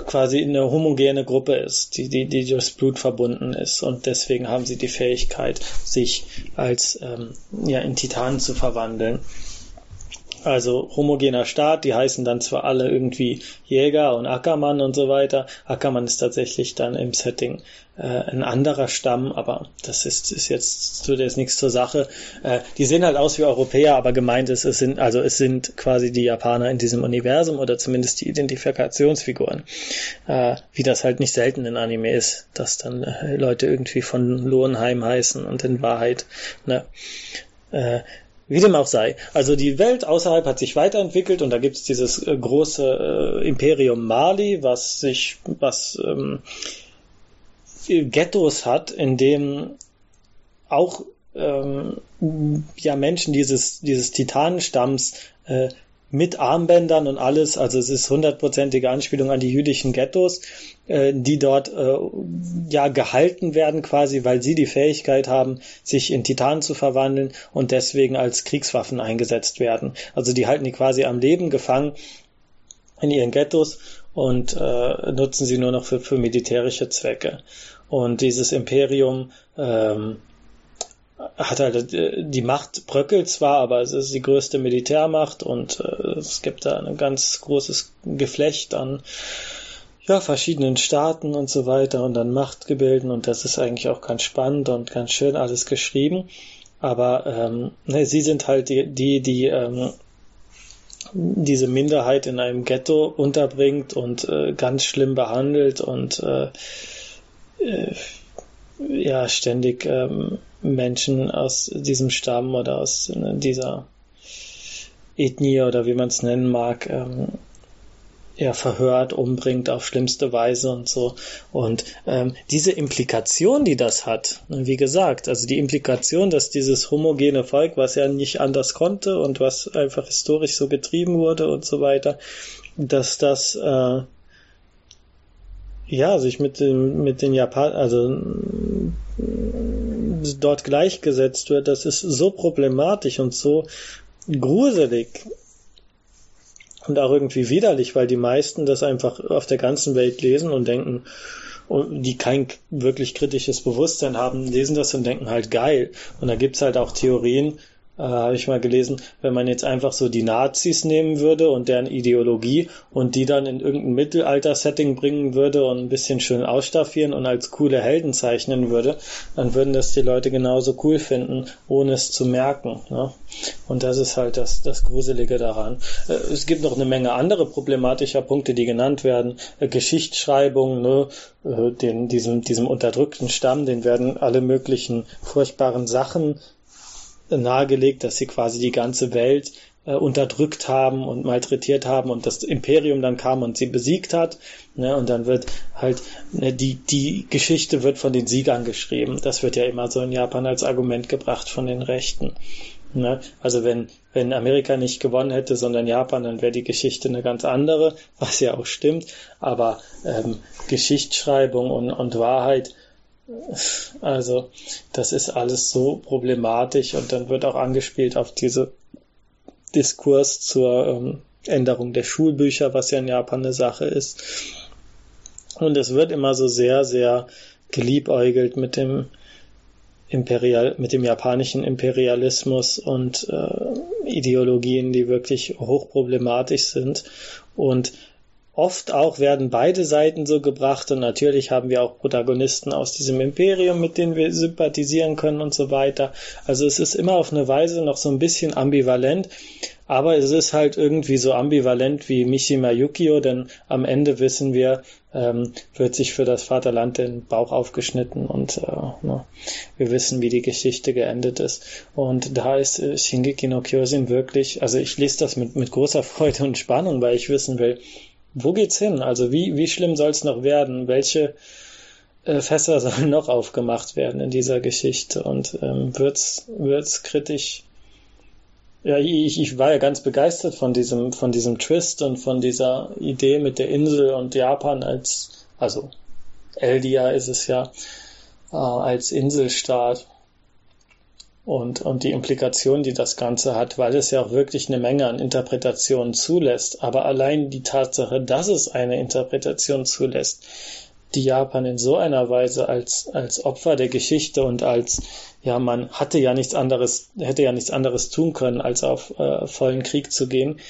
quasi eine homogene Gruppe ist, die, die, die durchs Blut verbunden ist und deswegen haben sie die Fähigkeit, sich als ähm, ja, in Titanen zu verwandeln. Also homogener Staat, die heißen dann zwar alle irgendwie Jäger und Ackermann und so weiter. Ackermann ist tatsächlich dann im Setting äh, ein anderer Stamm, aber das ist, ist jetzt tut jetzt nichts zur Sache. Äh, die sehen halt aus wie Europäer, aber gemeint ist, es sind also es sind quasi die Japaner in diesem Universum oder zumindest die Identifikationsfiguren. Äh, wie das halt nicht selten in Anime ist, dass dann äh, Leute irgendwie von Lohenheim heißen und in Wahrheit ne, äh, wie dem auch sei. Also die Welt außerhalb hat sich weiterentwickelt und da gibt es dieses äh, große äh, Imperium Mali, was sich, was ähm, Ghettos hat, in dem auch ähm, ja Menschen dieses dieses Titanenstamms äh, mit Armbändern und alles, also es ist hundertprozentige Anspielung an die jüdischen Ghettos, äh, die dort äh, ja gehalten werden quasi, weil sie die Fähigkeit haben, sich in Titanen zu verwandeln und deswegen als Kriegswaffen eingesetzt werden. Also die halten die quasi am Leben gefangen in ihren Ghettos und äh, nutzen sie nur noch für, für militärische Zwecke. Und dieses Imperium ähm, hat halt äh, die Macht bröckelt zwar, aber es ist die größte Militärmacht und äh, es gibt da ein ganz großes Geflecht an ja, verschiedenen Staaten und so weiter und dann Machtgebilden und das ist eigentlich auch ganz spannend und ganz schön alles geschrieben. Aber ähm, ne, sie sind halt die, die, die ähm, diese Minderheit in einem Ghetto unterbringt und äh, ganz schlimm behandelt und äh, äh, ja ständig ähm, Menschen aus diesem Stamm oder aus ne, dieser Ethnie oder wie man es nennen mag, ähm, ja, verhört, umbringt auf schlimmste Weise und so. Und ähm, diese Implikation, die das hat, ne, wie gesagt, also die Implikation, dass dieses homogene Volk, was ja nicht anders konnte und was einfach historisch so getrieben wurde und so weiter, dass das äh, ja sich mit dem mit den Japan also dort gleichgesetzt wird, das ist so problematisch und so gruselig und auch irgendwie widerlich, weil die meisten das einfach auf der ganzen Welt lesen und denken, die kein wirklich kritisches Bewusstsein haben, lesen das und denken halt geil. Und da gibt's halt auch Theorien, äh, habe ich mal gelesen, wenn man jetzt einfach so die Nazis nehmen würde und deren Ideologie und die dann in irgendein Mittelalter-Setting bringen würde und ein bisschen schön ausstaffieren und als coole Helden zeichnen würde, dann würden das die Leute genauso cool finden, ohne es zu merken. Ne? Und das ist halt das, das Gruselige daran. Äh, es gibt noch eine Menge andere problematischer Punkte, die genannt werden. Äh, Geschichtsschreibung, ne? Äh, den, diesem, diesem unterdrückten Stamm, den werden alle möglichen furchtbaren Sachen nahegelegt, dass sie quasi die ganze Welt äh, unterdrückt haben und malträtiert haben und das Imperium dann kam und sie besiegt hat. Ne, und dann wird halt ne, die, die Geschichte wird von den Siegern geschrieben. Das wird ja immer so in Japan als Argument gebracht von den Rechten. Ne? Also wenn, wenn Amerika nicht gewonnen hätte, sondern Japan, dann wäre die Geschichte eine ganz andere, [laughs] was ja auch stimmt. Aber ähm, Geschichtsschreibung und, und Wahrheit also, das ist alles so problematisch und dann wird auch angespielt auf diese Diskurs zur ähm, Änderung der Schulbücher, was ja in Japan eine Sache ist. Und es wird immer so sehr, sehr geliebäugelt mit dem Imperial, mit dem japanischen Imperialismus und äh, Ideologien, die wirklich hochproblematisch sind. Und Oft auch werden beide Seiten so gebracht und natürlich haben wir auch Protagonisten aus diesem Imperium, mit denen wir sympathisieren können und so weiter. Also es ist immer auf eine Weise noch so ein bisschen ambivalent, aber es ist halt irgendwie so ambivalent wie Mishima Yukio, denn am Ende wissen wir, ähm, wird sich für das Vaterland den Bauch aufgeschnitten und äh, ne, wir wissen, wie die Geschichte geendet ist. Und da ist äh, Shingeki no Kyojin wirklich, also ich lese das mit, mit großer Freude und Spannung, weil ich wissen will, wo geht's hin? Also wie, wie schlimm soll es noch werden? Welche äh, Fässer [laughs] sollen noch aufgemacht werden in dieser Geschichte? Und ähm, wird's, wird's kritisch? Ja, ich, ich war ja ganz begeistert von diesem, von diesem Twist und von dieser Idee mit der Insel und Japan als, also Eldia ist es ja, äh, als Inselstaat und, und die Implikationen, die das Ganze hat, weil es ja auch wirklich eine Menge an Interpretationen zulässt. Aber allein die Tatsache, dass es eine Interpretation zulässt, die Japan in so einer Weise als, als Opfer der Geschichte und als, ja, man hatte ja nichts anderes, hätte ja nichts anderes tun können, als auf äh, vollen Krieg zu gehen.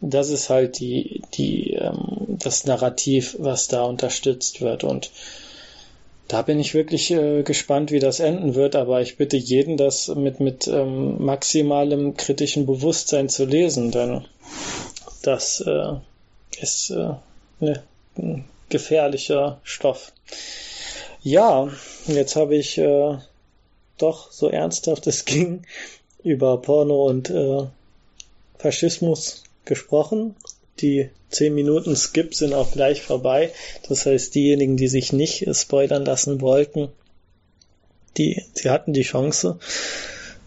Das ist halt die, die, ähm, das Narrativ, was da unterstützt wird. Und da bin ich wirklich äh, gespannt, wie das enden wird, aber ich bitte jeden, das mit, mit ähm, maximalem kritischen Bewusstsein zu lesen, denn das äh, ist äh, ne, ein gefährlicher Stoff. Ja, jetzt habe ich äh, doch so ernsthaft es [laughs] ging über Porno und äh, Faschismus gesprochen. Die 10 Minuten Skip sind auch gleich vorbei. Das heißt, diejenigen, die sich nicht spoilern lassen wollten, die, sie hatten die Chance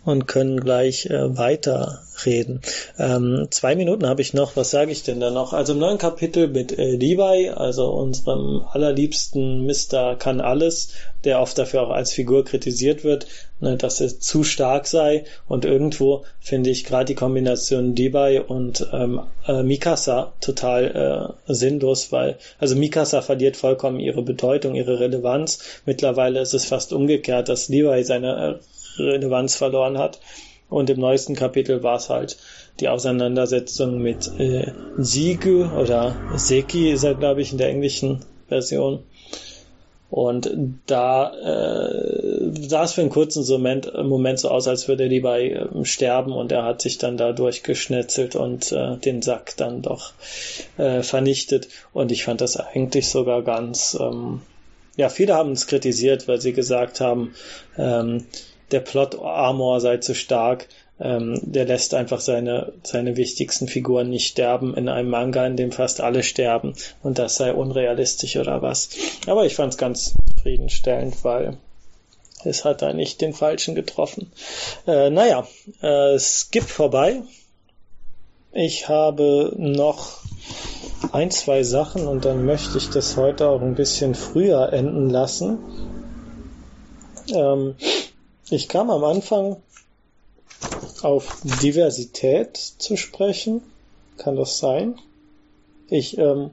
und können gleich äh, weiterreden. Ähm, zwei Minuten habe ich noch. Was sage ich denn da noch? Also im neuen Kapitel mit äh, Levi, also unserem allerliebsten Mr. kann alles, der oft dafür auch als Figur kritisiert wird, ne, dass er zu stark sei. Und irgendwo finde ich gerade die Kombination Levi und ähm, äh, Mikasa total äh, sinnlos, weil also Mikasa verliert vollkommen ihre Bedeutung, ihre Relevanz. Mittlerweile ist es fast umgekehrt, dass Levi seine äh, Relevanz verloren hat. Und im neuesten Kapitel war es halt die Auseinandersetzung mit äh, Sigu oder Seki ist er, glaube ich, in der englischen Version. Und da äh, sah es für einen kurzen Moment, Moment so aus, als würde er lieber äh, sterben und er hat sich dann da durchgeschnetzelt und äh, den Sack dann doch äh, vernichtet. Und ich fand das eigentlich sogar ganz, ähm, ja, viele haben es kritisiert, weil sie gesagt haben, ähm, der Plot-Armor sei zu stark. Ähm, der lässt einfach seine, seine wichtigsten Figuren nicht sterben in einem Manga, in dem fast alle sterben. Und das sei unrealistisch oder was. Aber ich fand es ganz zufriedenstellend, weil es hat da nicht den Falschen getroffen. Äh, naja, äh, Skip vorbei. Ich habe noch ein, zwei Sachen und dann möchte ich das heute auch ein bisschen früher enden lassen. Ähm, ich kam am Anfang auf Diversität zu sprechen. Kann das sein? Ich, ähm,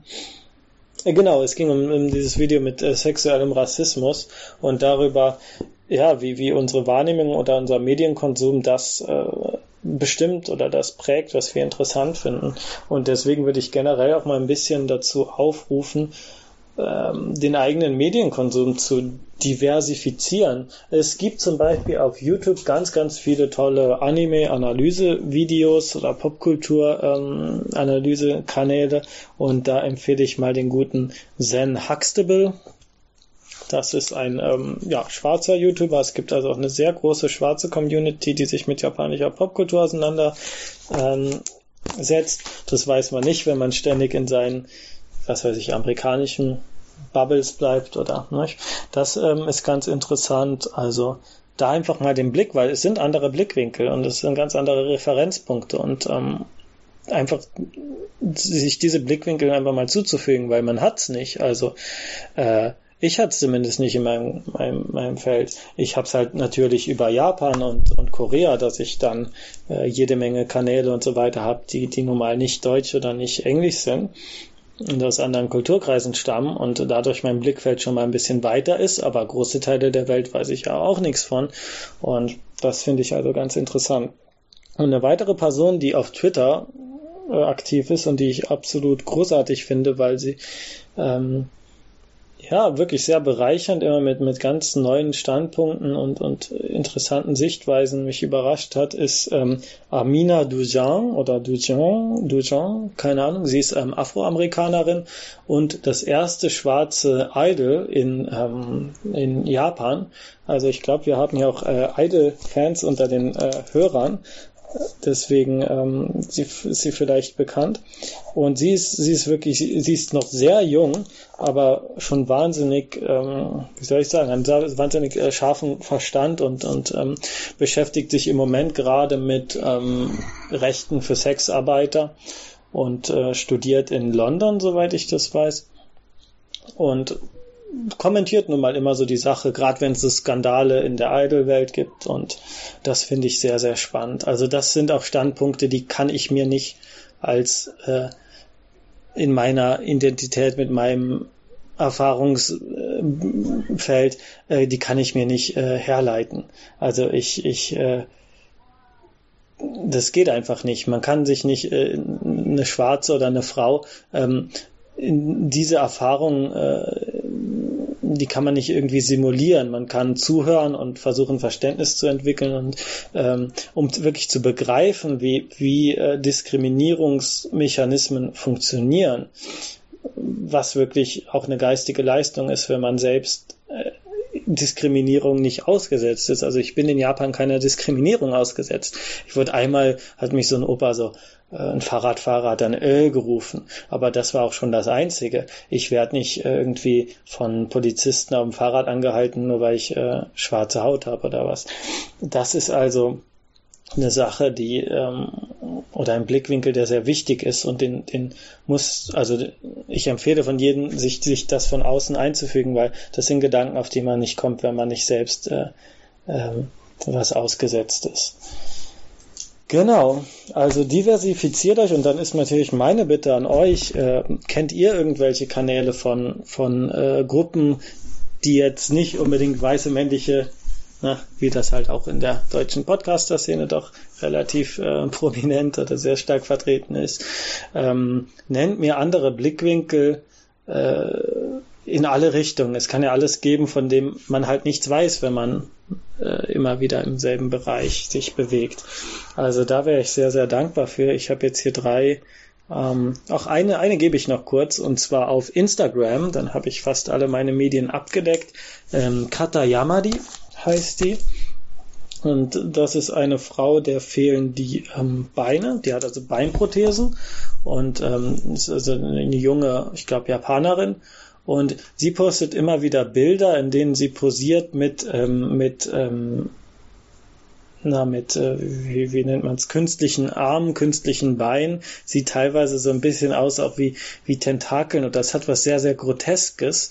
äh, genau, es ging um, um dieses Video mit äh, sexuellem Rassismus und darüber, ja, wie, wie unsere Wahrnehmung oder unser Medienkonsum das äh, bestimmt oder das prägt, was wir interessant finden. Und deswegen würde ich generell auch mal ein bisschen dazu aufrufen, den eigenen Medienkonsum zu diversifizieren. Es gibt zum Beispiel auf YouTube ganz, ganz viele tolle Anime-Analyse-Videos oder Popkultur-Analyse-Kanäle und da empfehle ich mal den guten Zen Huxtable. Das ist ein ähm, ja, schwarzer YouTuber. Es gibt also auch eine sehr große schwarze Community, die sich mit japanischer Popkultur auseinandersetzt. Ähm, das weiß man nicht, wenn man ständig in seinen was weiß ich, amerikanischen Bubbles bleibt oder nicht. Das ähm, ist ganz interessant. Also da einfach mal den Blick, weil es sind andere Blickwinkel und es sind ganz andere Referenzpunkte und ähm, einfach sich diese Blickwinkel einfach mal zuzufügen, weil man hat's nicht. Also äh, ich hatte es zumindest nicht in meinem, meinem, meinem Feld. Ich habe es halt natürlich über Japan und, und Korea, dass ich dann äh, jede Menge Kanäle und so weiter habe, die, die nun mal nicht Deutsch oder nicht Englisch sind und aus anderen Kulturkreisen stammen und dadurch mein Blickfeld schon mal ein bisschen weiter ist, aber große Teile der Welt weiß ich ja auch nichts von und das finde ich also ganz interessant. Und eine weitere Person, die auf Twitter äh, aktiv ist und die ich absolut großartig finde, weil sie ähm, ja, wirklich sehr bereichernd, immer mit, mit ganz neuen Standpunkten und, und interessanten Sichtweisen mich überrascht hat, ist ähm, Amina Dujan oder Dujan, Dujan, keine Ahnung, sie ist ähm, Afroamerikanerin und das erste schwarze Idol in, ähm, in Japan. Also ich glaube, wir haben ja auch äh, Idol-Fans unter den äh, Hörern Deswegen ähm, sie, sie vielleicht bekannt. Und sie ist, sie ist wirklich, sie ist noch sehr jung, aber schon wahnsinnig, ähm, wie soll ich sagen, einen wahnsinnig äh, scharfen Verstand und, und ähm, beschäftigt sich im Moment gerade mit ähm, Rechten für Sexarbeiter und äh, studiert in London, soweit ich das weiß. Und kommentiert nun mal immer so die Sache, gerade wenn es so Skandale in der Idol-Welt gibt und das finde ich sehr, sehr spannend. Also das sind auch Standpunkte, die kann ich mir nicht als äh, in meiner Identität mit meinem Erfahrungsfeld, äh, die kann ich mir nicht äh, herleiten. Also ich, ich, äh, das geht einfach nicht. Man kann sich nicht äh, eine Schwarze oder eine Frau ähm, in diese Erfahrung, äh, die kann man nicht irgendwie simulieren. Man kann zuhören und versuchen, Verständnis zu entwickeln und ähm, um wirklich zu begreifen, wie, wie äh, Diskriminierungsmechanismen funktionieren, was wirklich auch eine geistige Leistung ist, wenn man selbst Diskriminierung nicht ausgesetzt ist. Also ich bin in Japan keiner Diskriminierung ausgesetzt. Ich wurde einmal, hat mich so ein Opa so, äh, ein Fahrradfahrer hat dann Öl gerufen, aber das war auch schon das Einzige. Ich werde nicht irgendwie von Polizisten auf dem Fahrrad angehalten, nur weil ich äh, schwarze Haut habe oder was. Das ist also eine Sache, die ähm, oder ein Blickwinkel, der sehr wichtig ist und den, den muss, also ich empfehle von jedem, sich, sich das von außen einzufügen, weil das sind Gedanken, auf die man nicht kommt, wenn man nicht selbst äh, äh, was ausgesetzt ist. Genau, also diversifiziert euch und dann ist natürlich meine Bitte an euch, äh, kennt ihr irgendwelche Kanäle von, von äh, Gruppen, die jetzt nicht unbedingt weiße männliche na, wie das halt auch in der deutschen Podcaster-Szene doch relativ äh, [laughs] prominent oder sehr stark vertreten ist. Ähm, nennt mir andere Blickwinkel äh, in alle Richtungen. Es kann ja alles geben, von dem man halt nichts weiß, wenn man äh, immer wieder im selben Bereich sich bewegt. Also da wäre ich sehr, sehr dankbar für. Ich habe jetzt hier drei ähm, auch eine, eine gebe ich noch kurz, und zwar auf Instagram. Dann habe ich fast alle meine Medien abgedeckt. Ähm, Kata Yamadi heißt die. Und das ist eine Frau, der fehlen die ähm, Beine. Die hat also Beinprothesen und ähm, ist also eine junge, ich glaube, Japanerin. Und sie postet immer wieder Bilder, in denen sie posiert mit, ähm, mit ähm, na, mit, äh, wie, wie nennt man es, künstlichen Armen, künstlichen Beinen, sieht teilweise so ein bisschen aus auch wie, wie Tentakeln und das hat was sehr, sehr Groteskes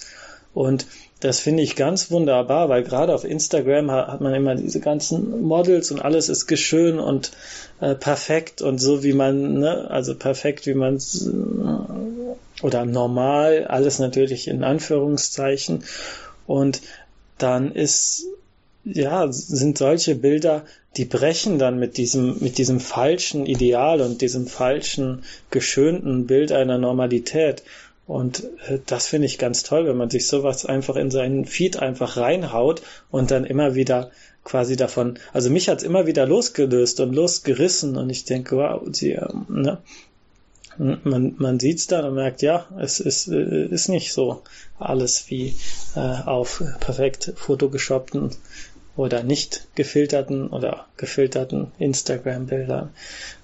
und das finde ich ganz wunderbar, weil gerade auf Instagram hat man immer diese ganzen Models und alles ist geschön und äh, perfekt und so wie man, ne, also perfekt wie man oder normal, alles natürlich in Anführungszeichen. Und dann ist, ja, sind solche Bilder, die brechen dann mit diesem, mit diesem falschen Ideal und diesem falschen, geschönten Bild einer Normalität. Und äh, das finde ich ganz toll, wenn man sich sowas einfach in seinen Feed einfach reinhaut und dann immer wieder quasi davon, also mich hat's immer wieder losgelöst und losgerissen und ich denke, wow, sie, ähm, ne? Man, man sieht's dann und merkt, ja, es ist, äh, ist nicht so alles wie äh, auf perfekt photoshoppten oder nicht gefilterten oder gefilterten Instagram-Bildern.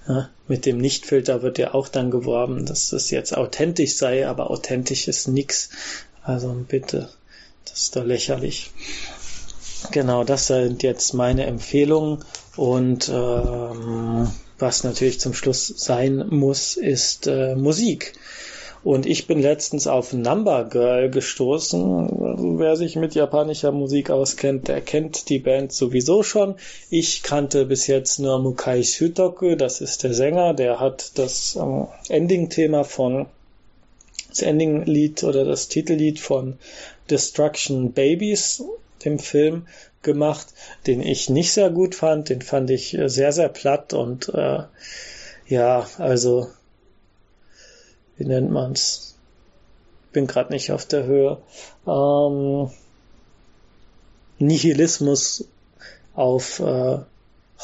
Ja, mit dem Nichtfilter wird ja auch dann geworben, dass das jetzt authentisch sei, aber authentisch ist nix. Also bitte, das ist doch lächerlich. Genau, das sind jetzt meine Empfehlungen und ähm, was natürlich zum Schluss sein muss, ist äh, Musik. Und ich bin letztens auf Number Girl gestoßen. Wer sich mit japanischer Musik auskennt, der kennt die Band sowieso schon. Ich kannte bis jetzt nur Mukai Shutoku, das ist der Sänger, der hat das ähm, Ending-Thema von das Ending-Lied oder das Titellied von Destruction Babies, dem Film, gemacht, den ich nicht sehr gut fand. Den fand ich sehr, sehr platt und äh, ja, also wie nennt man's? Bin gerade nicht auf der Höhe. Ähm, Nihilismus auf äh,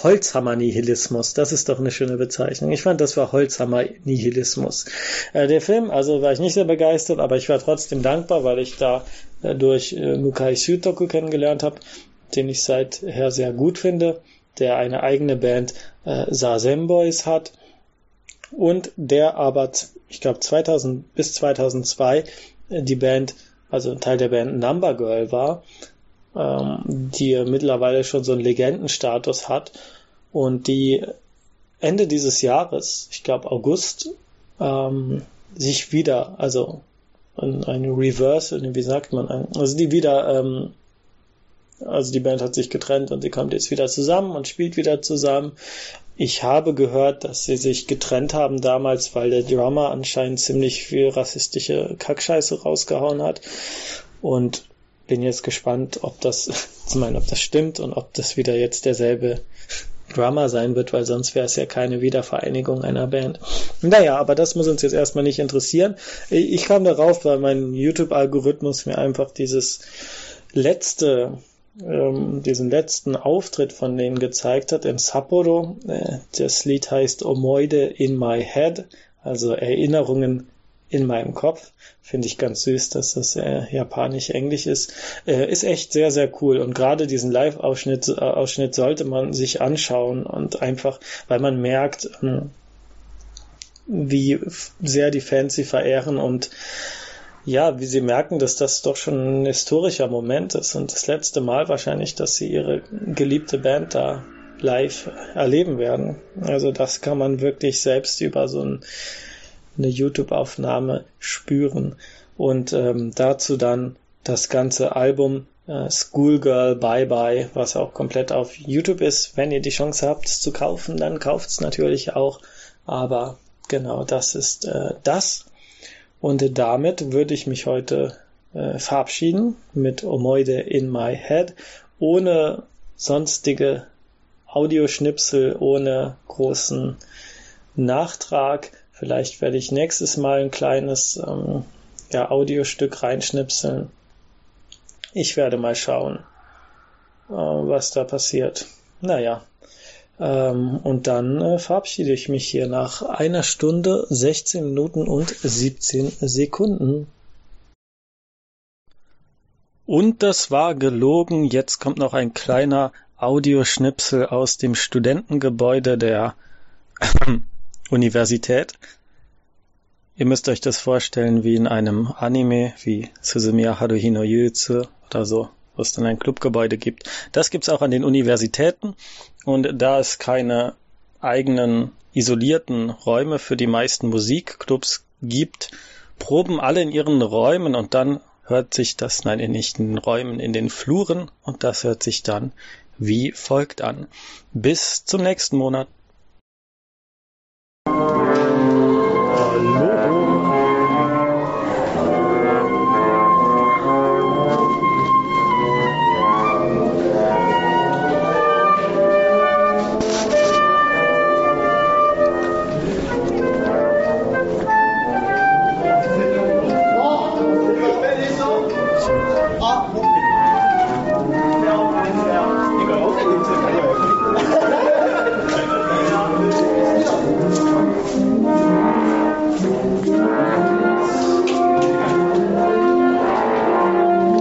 Holzhammer-Nihilismus, das ist doch eine schöne Bezeichnung. Ich fand, das war Holzhammer-Nihilismus. Äh, der Film, also war ich nicht sehr begeistert, aber ich war trotzdem dankbar, weil ich da äh, durch äh, Mukai Shutoku kennengelernt habe, den ich seither sehr gut finde, der eine eigene Band äh, Sazen Boys hat und der aber, ich glaube 2000 bis 2002 äh, die Band, also Teil der Band Number Girl war, ähm, die mittlerweile schon so einen Legendenstatus hat und die Ende dieses Jahres, ich glaube August, ähm, sich wieder, also ein, ein Reversal, wie sagt man, also die wieder, ähm, also die Band hat sich getrennt und sie kommt jetzt wieder zusammen und spielt wieder zusammen. Ich habe gehört, dass sie sich getrennt haben damals, weil der Drummer anscheinend ziemlich viel rassistische Kackscheiße rausgehauen hat. Und bin jetzt gespannt, ob das, [laughs] ich meine, ob das stimmt und ob das wieder jetzt derselbe Drummer sein wird, weil sonst wäre es ja keine Wiedervereinigung einer Band. Naja, aber das muss uns jetzt erstmal nicht interessieren. Ich kam darauf, weil mein YouTube-Algorithmus mir einfach dieses letzte, ähm, diesen letzten Auftritt von denen gezeigt hat in Sapporo. Äh, das Lied heißt Omoide in My Head, also Erinnerungen in meinem Kopf. Finde ich ganz süß, dass das äh, japanisch-englisch ist. Äh, ist echt sehr, sehr cool. Und gerade diesen Live-Ausschnitt äh, Ausschnitt sollte man sich anschauen und einfach, weil man merkt, ähm, wie sehr die Fans sie verehren und ja, wie sie merken, dass das doch schon ein historischer Moment ist und das letzte Mal wahrscheinlich, dass sie ihre geliebte Band da live erleben werden. Also das kann man wirklich selbst über so ein eine YouTube-Aufnahme spüren. Und ähm, dazu dann das ganze Album äh, Schoolgirl Bye Bye, was auch komplett auf YouTube ist. Wenn ihr die Chance habt, es zu kaufen, dann kauft es natürlich auch. Aber genau, das ist äh, das. Und damit würde ich mich heute äh, verabschieden mit Omoide in My Head, ohne sonstige Audioschnipsel, ohne großen Nachtrag. Vielleicht werde ich nächstes Mal ein kleines ähm, ja, Audiostück reinschnipseln. Ich werde mal schauen, äh, was da passiert. Naja. Ähm, und dann äh, verabschiede ich mich hier nach einer Stunde, 16 Minuten und 17 Sekunden. Und das war gelogen. Jetzt kommt noch ein kleiner Audioschnipsel aus dem Studentengebäude der [coughs] Universität. Ihr müsst euch das vorstellen wie in einem Anime, wie Suzumiya Haruhi no Yuzu oder so, wo es dann ein Clubgebäude gibt. Das gibt's auch an den Universitäten und da es keine eigenen isolierten Räume für die meisten Musikclubs gibt, proben alle in ihren Räumen und dann hört sich das, nein, nicht in den Räumen, in den Fluren und das hört sich dann wie folgt an. Bis zum nächsten Monat.